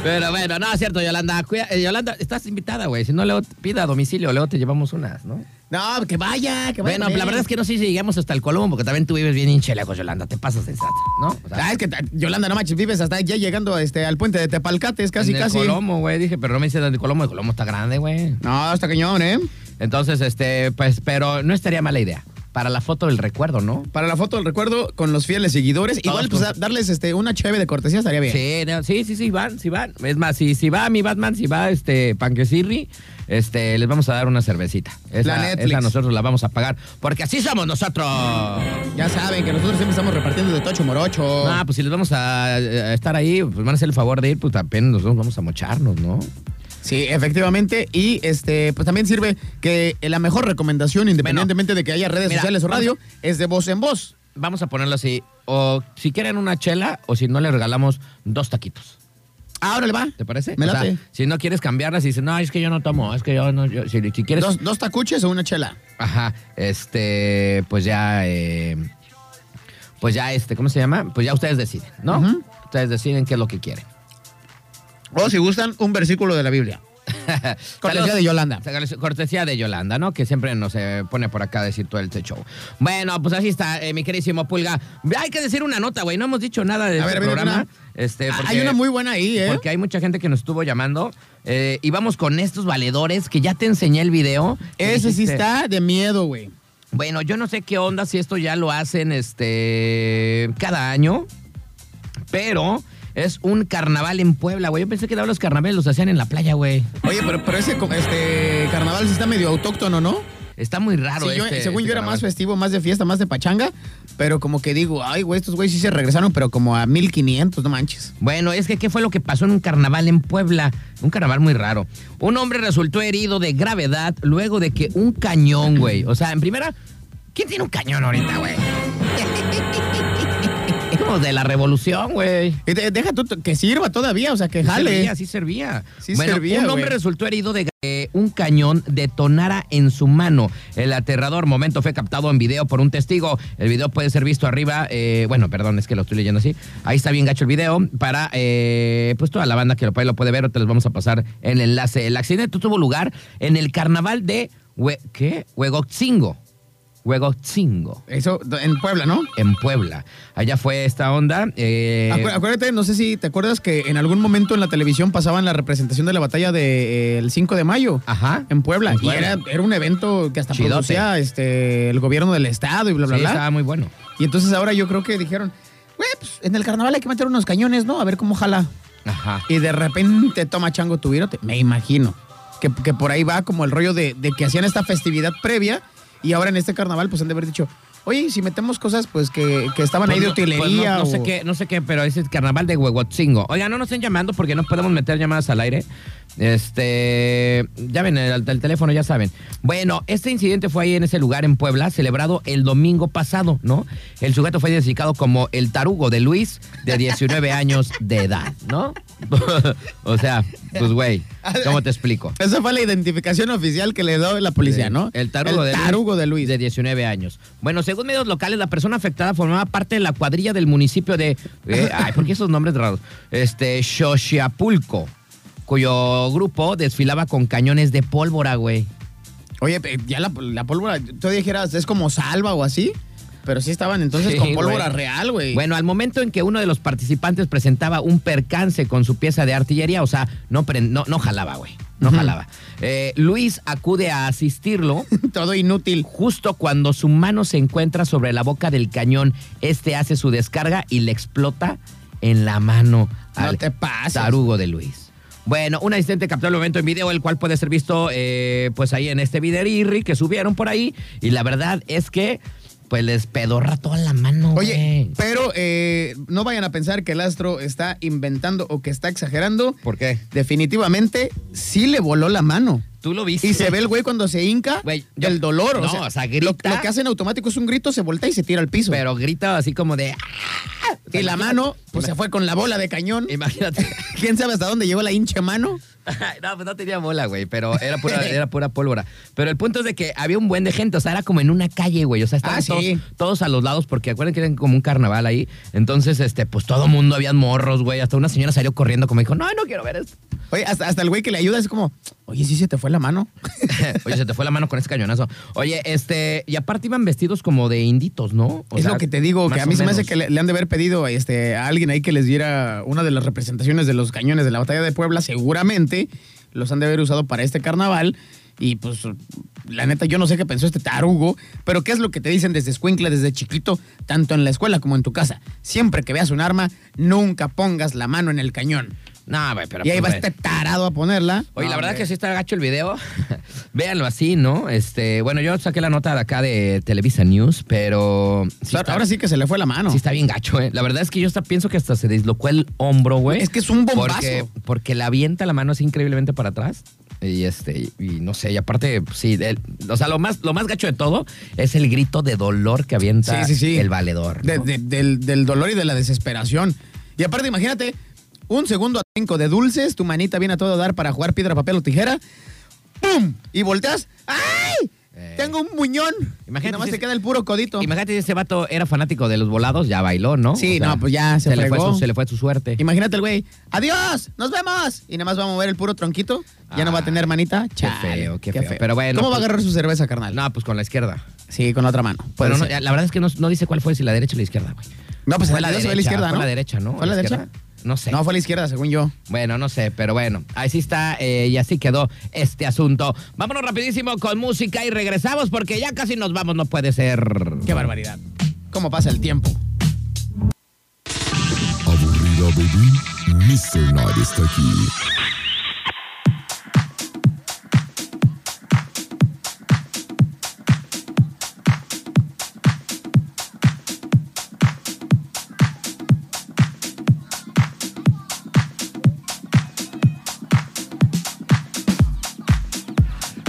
[SPEAKER 5] Pero bueno, no, es cierto, Yolanda. Cuida- eh, Yolanda, estás invitada, güey. Si no, luego pida a domicilio, luego te llevamos unas, ¿no?
[SPEAKER 3] No, que vaya, que vaya.
[SPEAKER 5] Bueno, la verdad es que no sé si llegamos hasta el Colombo, porque también tú vives bien hincheleco, Yolanda. Te pasas de sata, ¿no? O sea,
[SPEAKER 3] Ah, es que Yolanda, no manches, vives hasta ya llegando este, al puente de Tepalcates, casi,
[SPEAKER 5] en el
[SPEAKER 3] casi.
[SPEAKER 5] Colombo, güey. Dije, pero no me dices de Colombo. El Colombo está grande, güey.
[SPEAKER 3] No, está cañón, ¿eh?
[SPEAKER 5] Entonces, este, pues, pero no estaría mala idea. Para la foto del recuerdo, ¿no?
[SPEAKER 3] Para la foto del recuerdo con los fieles seguidores.
[SPEAKER 5] Todos
[SPEAKER 3] Igual, pues, a- darles este, una cheve de cortesía estaría bien.
[SPEAKER 5] Sí, no, sí, sí, sí, van, sí van. Es más, si, si va mi Batman, si va este Panquecirri, este, les vamos a dar una cervecita. Esa,
[SPEAKER 3] La Netflix.
[SPEAKER 5] esa nosotros la vamos a pagar, porque así somos nosotros.
[SPEAKER 3] Ya saben que nosotros siempre estamos repartiendo de tocho morocho.
[SPEAKER 5] Ah, pues si les vamos a, a estar ahí, pues van a hacer el favor de ir, pues apenas nosotros vamos a mocharnos, ¿no?
[SPEAKER 3] Sí, efectivamente. Y este, pues también sirve que la mejor recomendación, independientemente de que haya redes
[SPEAKER 5] mira,
[SPEAKER 3] sociales o radio,
[SPEAKER 5] vamos
[SPEAKER 3] es de voz en voz.
[SPEAKER 5] Vamos a ponerlo así. O si quieren una chela, o si no, le regalamos dos taquitos.
[SPEAKER 3] Ahora le va.
[SPEAKER 5] ¿Te parece?
[SPEAKER 3] Me
[SPEAKER 5] O sea, si no quieres cambiarlas y dices, no, es que yo no tomo, es que yo no, yo- si, si quieres...
[SPEAKER 3] Dos, dos tacuches o una chela.
[SPEAKER 5] Ajá, este, pues ya, eh, pues ya, este, ¿cómo se llama? Pues ya ustedes deciden, ¿no? Ustedes deciden qué es lo que quieren.
[SPEAKER 3] O si gustan, un versículo de la Biblia. Cortesía de Yolanda.
[SPEAKER 5] Cortesía de Yolanda, ¿no? Que siempre nos eh, pone por acá a decir todo el show. Bueno, pues así está, eh, mi queridísimo Pulga. Hay que decir una nota, güey. No hemos dicho nada de
[SPEAKER 3] A
[SPEAKER 5] este
[SPEAKER 3] ver,
[SPEAKER 5] programa. Este,
[SPEAKER 3] Ah,
[SPEAKER 5] porque-
[SPEAKER 3] Hay una muy buena ahí, ¿eh?
[SPEAKER 5] Porque hay mucha gente que nos estuvo llamando. eh, y vamos con estos valedores que ya te enseñé el video.
[SPEAKER 3] Ese sí está de miedo, güey.
[SPEAKER 5] Bueno, yo no sé qué onda si esto ya lo hacen este cada año, pero es un carnaval en Puebla, güey. Yo pensé que los carnavales los hacían en la playa, güey.
[SPEAKER 3] Oye, pero, pero ese este carnaval sí está medio autóctono, ¿no?
[SPEAKER 5] Está muy raro
[SPEAKER 3] Sí, yo-
[SPEAKER 5] este-
[SPEAKER 3] según
[SPEAKER 5] este
[SPEAKER 3] yo era
[SPEAKER 5] carnaval.
[SPEAKER 3] más festivo, más de fiesta, más de pachanga, pero como que digo, ay, güey, estos güeyes sí se regresaron, pero como a 1500, no manches.
[SPEAKER 5] Bueno, es que ¿qué fue lo que pasó en un carnaval en Puebla? Un carnaval muy raro. Un hombre resultó herido de gravedad luego de que un cañón, güey. O sea, en primera, ¿quién tiene un cañón ahorita, güey? De la revolución, güey.
[SPEAKER 3] Deja tú que sirva todavía, o sea, que jale.
[SPEAKER 5] servía, sí servía.
[SPEAKER 3] Sí
[SPEAKER 5] bueno,
[SPEAKER 3] servía,
[SPEAKER 5] un hombre resultó herido de que un cañón detonara en su mano. El aterrador momento fue captado en video por un testigo. El video puede ser visto arriba. eh, bueno, perdón, es que lo estoy leyendo así. Ahí está bien gacho el video. Para eh, pues toda la banda que lo puede, lo puede ver, te les vamos a pasar el enlace. El accidente tuvo lugar en el carnaval de Hue- ¿qué? Huegotzingo. Huegotzingo.
[SPEAKER 3] Eso en Puebla, ¿no?
[SPEAKER 5] En Puebla. Allá fue esta onda. eh,
[SPEAKER 3] Acu- acuérdate, no sé si te acuerdas que en algún momento en la televisión pasaban la representación de la batalla del 5 de mayo.
[SPEAKER 5] Ajá.
[SPEAKER 3] En Puebla.
[SPEAKER 5] En
[SPEAKER 3] Y era, era un evento que hasta
[SPEAKER 5] Chidote.
[SPEAKER 3] producía este, el gobierno del estado y bla, bla,
[SPEAKER 5] sí,
[SPEAKER 3] bla.
[SPEAKER 5] estaba muy bueno.
[SPEAKER 3] Y entonces ahora yo creo que dijeron, güey, pues en el carnaval hay que meter unos cañones, ¿no? A ver cómo jala.
[SPEAKER 5] Ajá.
[SPEAKER 3] Y de repente toma chango tu virote. Me imagino. Que, que por ahí va como el rollo de, de que hacían esta festividad previa y ahora en este carnaval pues han de haber dicho, oye, ¿y si metemos cosas pues que, que estaban ahí de
[SPEAKER 5] Pues no- pues
[SPEAKER 3] utilería.
[SPEAKER 5] no, sé qué, no sé qué, pero es el carnaval de Huehuetzingo. Oiga, no nos estén llamando porque no podemos meter llamadas al aire. Este, llamen el, el teléfono, ya saben. Bueno, este incidente fue ahí en ese lugar en Puebla, celebrado el domingo pasado, ¿no? El sujeto fue identificado como el tarugo de Luis, de 19 años de edad, ¿no? o sea, pues güey, ¿cómo te explico?
[SPEAKER 3] Esa fue la identificación oficial que le dio la policía, ¿no?
[SPEAKER 5] El tarugo,
[SPEAKER 3] El
[SPEAKER 5] de,
[SPEAKER 3] tarugo
[SPEAKER 5] Luis,
[SPEAKER 3] de Luis.
[SPEAKER 5] De 19 años. Bueno, según medios locales, la persona afectada formaba parte de la cuadrilla del municipio de. eh, ay, ¿por qué esos nombres raros? Este, Xochiapulco, cuyo grupo desfilaba con cañones de pólvora, güey.
[SPEAKER 3] Oye, ya la, la pólvora, tú dijeras, es como salva o así, pero sí estaban entonces
[SPEAKER 5] Sí,
[SPEAKER 3] con pólvora
[SPEAKER 5] güey.
[SPEAKER 3] real, güey.
[SPEAKER 5] Bueno, al momento en que uno de los participantes presentaba un percance con su pieza de artillería, o sea, no, no, no jalaba, güey. No jalaba. Eh, Luis acude a asistirlo.
[SPEAKER 3] Todo inútil.
[SPEAKER 5] Justo cuando su mano se encuentra sobre la boca del cañón, este hace su descarga y le explota en la mano
[SPEAKER 3] No
[SPEAKER 5] al
[SPEAKER 3] te pases.
[SPEAKER 5] tarugo de Luis. Bueno, un asistente captó el momento en video, el cual puede ser visto eh, pues ahí en este videirri que subieron por ahí. Y la verdad es que pues les pedorra toda la mano.
[SPEAKER 3] Oye, pero eh, no vayan a pensar que el astro está inventando o que está exagerando.
[SPEAKER 5] ¿por qué?
[SPEAKER 3] Definitivamente sí le voló la mano.
[SPEAKER 5] Tú lo viste.
[SPEAKER 3] Y se ve el güey cuando se hinca
[SPEAKER 5] Güey, yo-
[SPEAKER 3] del dolor.
[SPEAKER 5] No,
[SPEAKER 3] o sea,
[SPEAKER 5] o sea,
[SPEAKER 3] lo,
[SPEAKER 5] grita.
[SPEAKER 3] lo que hace en automático es un grito, se voltea y se tira al piso.
[SPEAKER 5] Pero grita así como de.
[SPEAKER 3] y la mano, pues se fue con la bola de cañón.
[SPEAKER 5] Imagínate.
[SPEAKER 3] ¿Quién sabe hasta dónde llegó la hincha mano?
[SPEAKER 5] no, pues no tenía bola, güey, pero era pura, era pura pólvora. Pero el punto es de que había un buen de gente, o sea, era como en una calle, güey. O sea, estaban
[SPEAKER 3] Ah, sí.
[SPEAKER 5] todos, todos a los lados, porque acuerdan que era como un carnaval ahí. Entonces, este, pues todo mundo había morros, güey. Hasta una señora salió corriendo, como dijo, no, no quiero ver esto.
[SPEAKER 3] Oye, hasta, hasta el güey que le ayuda es como, oye, sí se te fue la mano.
[SPEAKER 5] Oye, se te fue la mano con ese cañonazo. Oye, este, y aparte iban vestidos como de inditos, ¿no? O
[SPEAKER 3] es
[SPEAKER 5] sea,
[SPEAKER 3] lo que te digo, que a mí se me hace que le, le han de haber pedido este, a alguien ahí que les diera una de las representaciones de los cañones de la batalla de Puebla, seguramente los han de haber usado para este carnaval. Y pues, la neta, yo no sé qué pensó este tarugo, pero ¿qué es lo que te dicen desde escuincla, desde chiquito, tanto en la escuela como en tu casa? Siempre que veas un arma, nunca pongas la mano en el cañón.
[SPEAKER 5] No, güey, pero.
[SPEAKER 3] y ahí
[SPEAKER 5] pues,
[SPEAKER 3] va este tarado a ponerla.
[SPEAKER 5] Oye, la verdad
[SPEAKER 3] hombre.
[SPEAKER 5] que sí está gacho el video. Véanlo así, ¿no? Este, bueno, yo saqué la nota de acá de Televisa News, pero. sí está-
[SPEAKER 3] Ahora sí que se le fue la mano.
[SPEAKER 5] Sí está bien gacho, ¿eh? La verdad es que yo hasta pienso que hasta se dislocó el hombro, güey.
[SPEAKER 3] Es que es un bombazo.
[SPEAKER 5] Porque, porque la avienta la mano así increíblemente para atrás. Y este, y, no sé, y aparte, sí, el- o sea, lo más, lo más gacho de todo es el grito de dolor que avienta
[SPEAKER 3] Sí, sí, sí.
[SPEAKER 5] el valedor.
[SPEAKER 3] De-
[SPEAKER 5] ¿no?
[SPEAKER 3] de- del, del dolor y de la desesperación. Y aparte, imagínate, un segundo a cinco de dulces, tu manita viene a todo dar para jugar piedra, papel o tijera. ¡Pum! Y volteas. ¡Ay! Tengo un muñón.
[SPEAKER 5] Imagínate
[SPEAKER 3] nomás
[SPEAKER 5] si-
[SPEAKER 3] te queda el puro codito.
[SPEAKER 5] Imagínate si ese vato era fanático de los volados, ya bailó, ¿no?
[SPEAKER 3] Sí, no, pues ya se
[SPEAKER 5] le fue su, se le fue su suerte.
[SPEAKER 3] Imagínate el güey. ¡Adiós! ¡Nos vemos! Y nada más va a mover el puro tronquito. Ya no va a tener manita.
[SPEAKER 5] Qué
[SPEAKER 3] Chale,
[SPEAKER 5] feo, qué, feo. Pero bueno.
[SPEAKER 3] ¿Cómo va a
[SPEAKER 5] pues-
[SPEAKER 3] agarrar su cerveza, carnal?
[SPEAKER 5] No, pues con la izquierda.
[SPEAKER 3] Sí, con la otra mano.
[SPEAKER 5] Pero no, la verdad es que no, no dice cuál fue, si la derecha o la izquierda, güey.
[SPEAKER 3] No, pues
[SPEAKER 5] fue la
[SPEAKER 3] video se ve la
[SPEAKER 5] derecha,
[SPEAKER 3] izquierda,
[SPEAKER 5] fue
[SPEAKER 3] ¿no?
[SPEAKER 5] la derecha, ¿no?
[SPEAKER 3] ¿Fue la derecha?
[SPEAKER 5] izquierda? No sé.
[SPEAKER 3] No, fue la izquierda, según yo.
[SPEAKER 5] Bueno, no sé, pero bueno, así está eh, y así quedó este asunto. Vámonos rapidísimo con música y regresamos porque ya casi nos vamos, no puede ser.
[SPEAKER 3] Qué barbaridad. ¿Cómo pasa el tiempo?
[SPEAKER 1] Aburrida, baby. Mr. Night está aquí.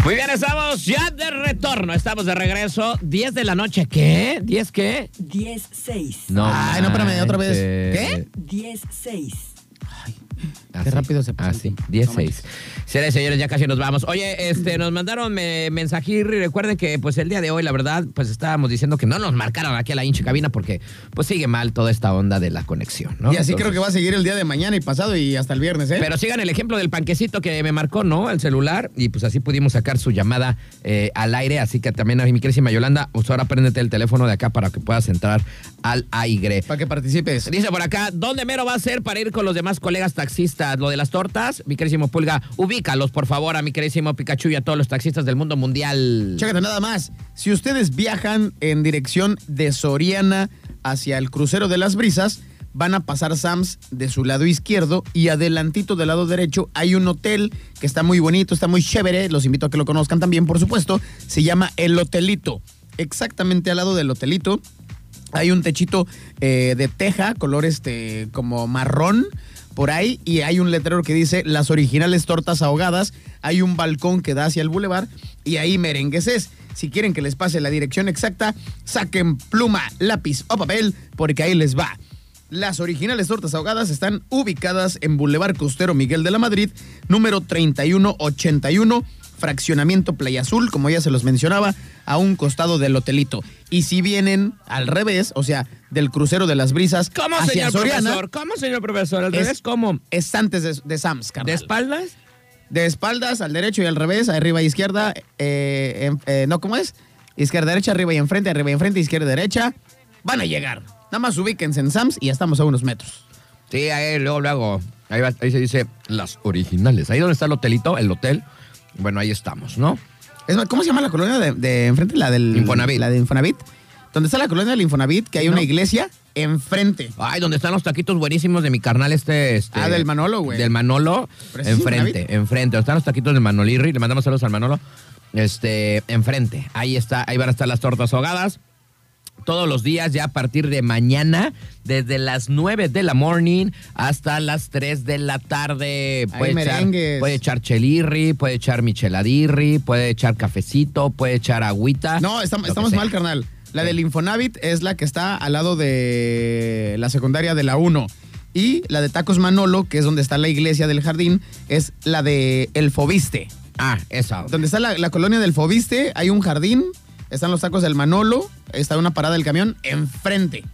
[SPEAKER 5] Muy bien, estamos ya de retorno, estamos de regreso. 10 de la noche, ¿qué? ¿10 qué?
[SPEAKER 13] 10-6.
[SPEAKER 5] No.
[SPEAKER 3] Ay, no, espérame, otra vez. ¿Qué?
[SPEAKER 13] 10-6.
[SPEAKER 5] Así,
[SPEAKER 3] rápido se pasa
[SPEAKER 5] Así,
[SPEAKER 3] tiempo.
[SPEAKER 5] 10,
[SPEAKER 3] No
[SPEAKER 5] 6. Señores, señores, ya casi nos vamos. Oye, este, nos mandaron me, mensajir y recuerden que pues el día de hoy, la verdad, pues estábamos diciendo que no nos marcaron aquí a la hincha cabina porque pues sigue mal toda esta onda de la conexión, ¿no?
[SPEAKER 3] y así
[SPEAKER 5] Entonces-
[SPEAKER 3] creo que va a seguir el día de mañana y pasado y hasta el viernes, ¿eh?
[SPEAKER 5] Pero sigan el ejemplo del panquecito que me marcó, ¿no? El celular. Y pues así pudimos sacar su llamada eh, al aire. Así que también, a mi querísima Yolanda, pues ahora préndete el teléfono de acá para que puedas entrar al aire.
[SPEAKER 3] Para que participes.
[SPEAKER 5] Dice por acá, ¿dónde mero va a ser para ir con los demás colegas taxistas? Lo de las tortas, mi querísimo Pulga, ubícalos, por favor, a mi querísimo Pikachu y a todos los taxistas del mundo mundial.
[SPEAKER 3] Chécate nada más. Si ustedes viajan en dirección de Soriana hacia el crucero de las brisas, van a pasar Sams de su lado izquierdo y adelantito del lado derecho hay un hotel que está muy bonito, está muy chévere. Los invito a que lo conozcan también, por supuesto. Se llama El Hotelito. Exactamente al lado del hotelito hay un techito eh, de teja, color este como marrón por ahí y hay un letrero que dice las originales tortas ahogadas. Hay un balcón que da hacia el bulevar y ahí merengues es. Si quieren que les pase la dirección exacta, saquen pluma, lápiz o papel porque ahí les va. Las originales tortas ahogadas están ubicadas en Boulevard Costero Miguel de la Madrid, número 3181, fraccionamiento Playa Azul, como ya se los mencionaba, a un costado del hotelito. Y si vienen al revés, o sea, del crucero de las brisas
[SPEAKER 5] ¿Cómo,
[SPEAKER 3] hacia
[SPEAKER 5] señor
[SPEAKER 3] Soriana,
[SPEAKER 5] profesor? ¿Cómo, señor profesor? ¿Al
[SPEAKER 3] Es-
[SPEAKER 5] revés cómo?
[SPEAKER 3] es antes de, de Sams, carnal.
[SPEAKER 5] ¿De espaldas?
[SPEAKER 3] De espaldas al derecho y al revés, arriba e izquierda, eh, en- eh, no, ¿cómo es? Izquierda, derecha, arriba y enfrente, arriba y enfrente, izquierda, derecha. Van a llegar. Nada más ubíquense en Sams y ya estamos a unos metros.
[SPEAKER 5] Sí, ahí luego, luego. Ahí, va- ahí se dice las originales. Ahí donde está el hotelito, el hotel. Bueno, ahí estamos, ¿no?
[SPEAKER 3] Es más, ¿Cómo se llama la colonia de, de enfrente? La del
[SPEAKER 5] Infonavit.
[SPEAKER 3] La de Infonavit. Donde está la colonia del Infonavit, que hay
[SPEAKER 5] No.
[SPEAKER 3] una iglesia enfrente.
[SPEAKER 5] Ay, donde están los taquitos buenísimos de mi carnal este. este
[SPEAKER 3] Ah, del Manolo, güey.
[SPEAKER 5] Del Manolo. Enfrente, enfrente. Donde están los taquitos del Manolirri. Le mandamos saludos al Manolo. Este, enfrente. Ahí está, ahí van a estar las tortas ahogadas. Todos los días ya a partir de mañana, desde las 9 de la morning hasta las 3 de la tarde. Puede echar,
[SPEAKER 3] merengues.
[SPEAKER 5] puede echar chelirri, puede echar micheladirri, puede echar cafecito, puede echar agüita.
[SPEAKER 3] No, estamos, mal, carnal. La del Infonavit es la que está al lado de la secundaria de la 1. Y la de Tacos Manolo, que es donde está la iglesia del jardín, es la de El Fobiste.
[SPEAKER 5] Ah, esa.
[SPEAKER 3] Donde está la, la colonia del Fobiste, hay un jardín, están los tacos del Manolo, está una parada del camión enfrente.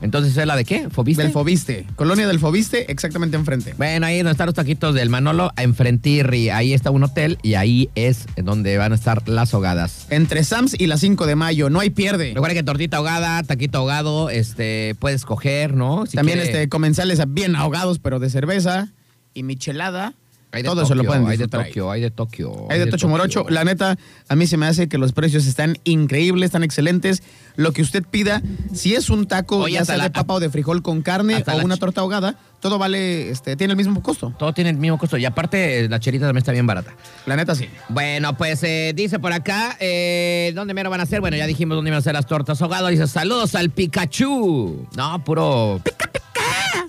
[SPEAKER 5] Entonces, ¿es la de qué? ¿Fobiste?
[SPEAKER 3] Del Fobiste. Colonia del Fobiste, exactamente enfrente.
[SPEAKER 5] Bueno, ahí donde están los taquitos del Manolo, enfrentirri. Ahí está un hotel y ahí es donde van a estar las hogadas.
[SPEAKER 3] Entre Sams y la 5 de mayo, no hay pierde.
[SPEAKER 5] Recuerda que tortita ahogada, taquito ahogado, este, puedes coger, ¿no? Si
[SPEAKER 3] También
[SPEAKER 5] quiere-
[SPEAKER 3] este, comensales bien ahogados, pero de cerveza y michelada.
[SPEAKER 5] Hay de
[SPEAKER 3] todo eso lo
[SPEAKER 5] Tokio,
[SPEAKER 3] pueden
[SPEAKER 5] Hay de. Tokio, hay de Tokio.
[SPEAKER 3] Hay de Tocho Morocho. La neta, a mí se me hace que los precios están increíbles, están excelentes. Lo que usted pida, si es un taco,
[SPEAKER 5] Oye,
[SPEAKER 3] ya sea
[SPEAKER 5] la-
[SPEAKER 3] de papa o de frijol con carne o una torta ahogada, todo vale, este, tiene el mismo costo.
[SPEAKER 5] Todo tiene el mismo costo. Y aparte, la cherita también está bien barata.
[SPEAKER 3] La neta, sí.
[SPEAKER 5] Bueno, pues eh, dice por acá, eh, ¿dónde mero van a ser? Bueno, ya dijimos dónde iban a ser las tortas ahogadas. Dice, saludos al Pikachu. No, puro...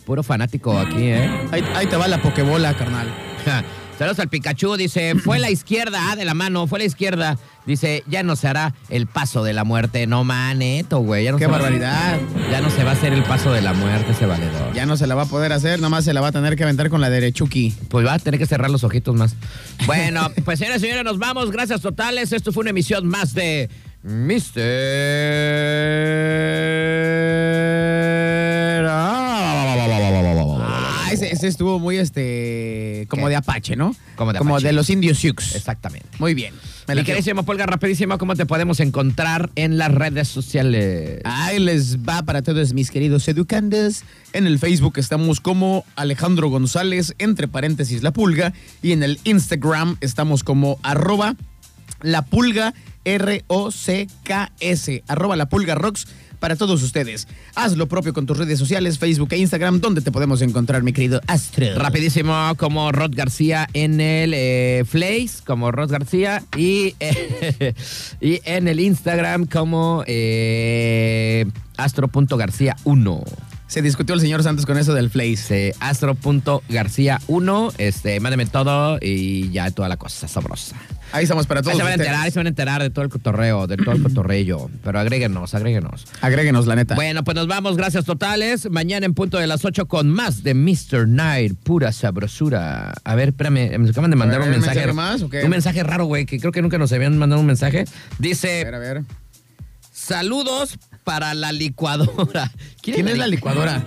[SPEAKER 5] Puro fanático aquí, ¿eh?
[SPEAKER 3] Ahí, ahí te va la pokebola, carnal.
[SPEAKER 5] Saludos al Pikachu, dice, fue la izquierda, ah, de la mano, fue la izquierda. Dice, ya no se hará el paso de la muerte. No maneto, güey. ya no
[SPEAKER 3] Qué
[SPEAKER 5] se va a-
[SPEAKER 3] barbaridad.
[SPEAKER 5] ya no se va a hacer el paso de la muerte ese valedor.
[SPEAKER 3] Ya no se la va a poder hacer, nomás se la va a tener que aventar con la derechuki.
[SPEAKER 5] Pues va a tener que cerrar los ojitos más. Bueno, pues señores y señores, nos vamos. Gracias totales. Esto fue una emisión más de Mister.
[SPEAKER 3] Ese, estuvo muy, este, como
[SPEAKER 5] ¿Qué?
[SPEAKER 3] de Apache, ¿no?
[SPEAKER 5] Como de Apache.
[SPEAKER 3] los indios Sioux.
[SPEAKER 5] Exactamente.
[SPEAKER 3] Muy bien.
[SPEAKER 5] Mi
[SPEAKER 3] creo.
[SPEAKER 5] queridísimo Polga, rapidísimo, ¿cómo te podemos encontrar en las redes sociales?
[SPEAKER 3] Ahí les va para todos mis queridos educandos. En el Facebook estamos como Alejandro González, entre paréntesis la pulga. Y en el Instagram estamos como arroba la pulga R-O-C-K-S. Arroba la pulga rocks para todos ustedes. Haz lo propio con tus redes sociales, Facebook e Instagram, donde te podemos encontrar, mi querido Astro.
[SPEAKER 5] Rapidísimo, como Rod García en el eh, como Rod García, y, y en el Instagram como eh, astro.garcía1.
[SPEAKER 3] Se discutió el señor Santos con eso del.
[SPEAKER 5] Este, astro.garcía1, este, mándeme todo y ya toda la cosa sabrosa.
[SPEAKER 3] Ahí estamos para
[SPEAKER 5] Ahí
[SPEAKER 3] todos
[SPEAKER 5] se van a enterar, ahí se van a enterar de todo el cotorreo, de todo el cotorreo. Pero agréguenos, agréguenos.
[SPEAKER 3] Agréguenos, la neta.
[SPEAKER 5] Bueno, pues nos vamos, gracias totales. Mañana en punto de las 8 con más de Mr. Night, pura sabrosura. A ver, espérame, me acaban de mandar un mensaje.
[SPEAKER 3] ¿mensaje más o qué?
[SPEAKER 5] Un mensaje raro, güey, que creo que nunca nos habían mandado un mensaje. Dice,
[SPEAKER 3] A ver, a ver.
[SPEAKER 5] saludos para la licuadora.
[SPEAKER 3] ¿Quién es la licuadora?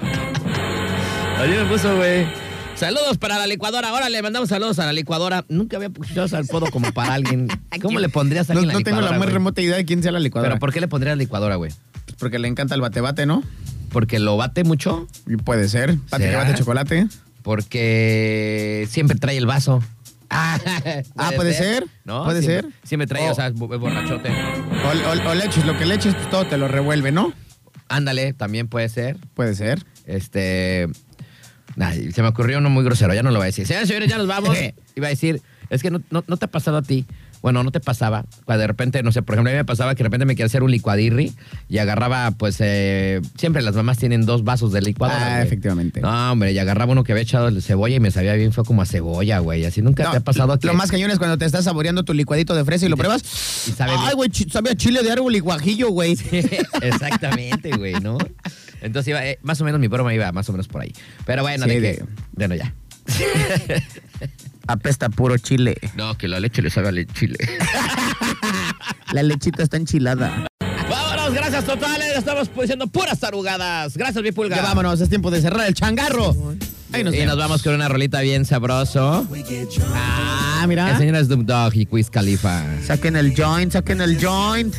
[SPEAKER 5] Ayer me puso, güey. Saludos para la licuadora. Ahora le mandamos saludos a la licuadora. Nunca había escuchado al podo como para alguien. ¿Cómo le pondrías a
[SPEAKER 3] No,
[SPEAKER 5] la
[SPEAKER 3] no tengo la
[SPEAKER 5] licuadora,
[SPEAKER 3] más remota idea de quién sea la licuadora.
[SPEAKER 5] ¿Pero por qué le pondrías licuadora, güey?
[SPEAKER 3] Porque le encanta el bate-bate, ¿no?
[SPEAKER 5] ¿Porque lo bate mucho?
[SPEAKER 3] Puede ser. Bate que bate chocolate.
[SPEAKER 5] Porque siempre trae el vaso. Ah,
[SPEAKER 3] Ah, ¿puede ser?
[SPEAKER 5] ¿No?
[SPEAKER 3] ¿Puede
[SPEAKER 5] siempre,
[SPEAKER 3] ser?
[SPEAKER 5] Siempre trae,
[SPEAKER 3] Oh.
[SPEAKER 5] o sea, bo- es borrachote.
[SPEAKER 3] O, o- o le eches lo que le eches, pues todo te lo revuelve, ¿no?
[SPEAKER 5] Ándale, también puede ser.
[SPEAKER 3] Puede ser.
[SPEAKER 5] Este. Ay, se me ocurrió uno muy grosero, ya no lo voy a decir. Señores, señores, ya nos vamos. Iba a decir, es que no, no- no te ha pasado a ti. Bueno, no te pasaba. Cuando de repente, no sé, por ejemplo, a mí me pasaba que de repente me quería hacer un licuadirri y agarraba, pues, eh, siempre las mamás tienen dos vasos de licuadora.
[SPEAKER 3] Ah,
[SPEAKER 5] güey.
[SPEAKER 3] efectivamente.
[SPEAKER 5] No, hombre, y agarraba uno que había echado cebolla y me sabía bien, fue como a cebolla, güey. Así nunca te ha pasado que.
[SPEAKER 3] Lo más cañón es cuando te estás saboreando tu licuadito de fresa y lo pruebas.
[SPEAKER 5] Y sabe
[SPEAKER 3] Ay, güey, sabe a chile de árbol y guajillo, güey.
[SPEAKER 5] Exactamente, güey, ¿no? Entonces iba, eh, más o menos mi broma iba más o menos por ahí. Pero bueno,
[SPEAKER 3] Sí,
[SPEAKER 5] de- que. Bueno, ya.
[SPEAKER 12] Apesta puro chile.
[SPEAKER 5] No, que la leche le sabe a chile.
[SPEAKER 12] La lechita está enchilada.
[SPEAKER 5] Vámonos, gracias totales. Estamos diciendo puras tarugadas. Gracias, mi pulga.
[SPEAKER 3] Ya vámonos, es tiempo de cerrar el changarro. Ahí nos
[SPEAKER 5] y nos vamos con una rolita bien sabroso.
[SPEAKER 3] Ah, mira.
[SPEAKER 5] El señor Snoop Dogg y Quiz Khalifa.
[SPEAKER 12] Saquen el joint, saquen el joint.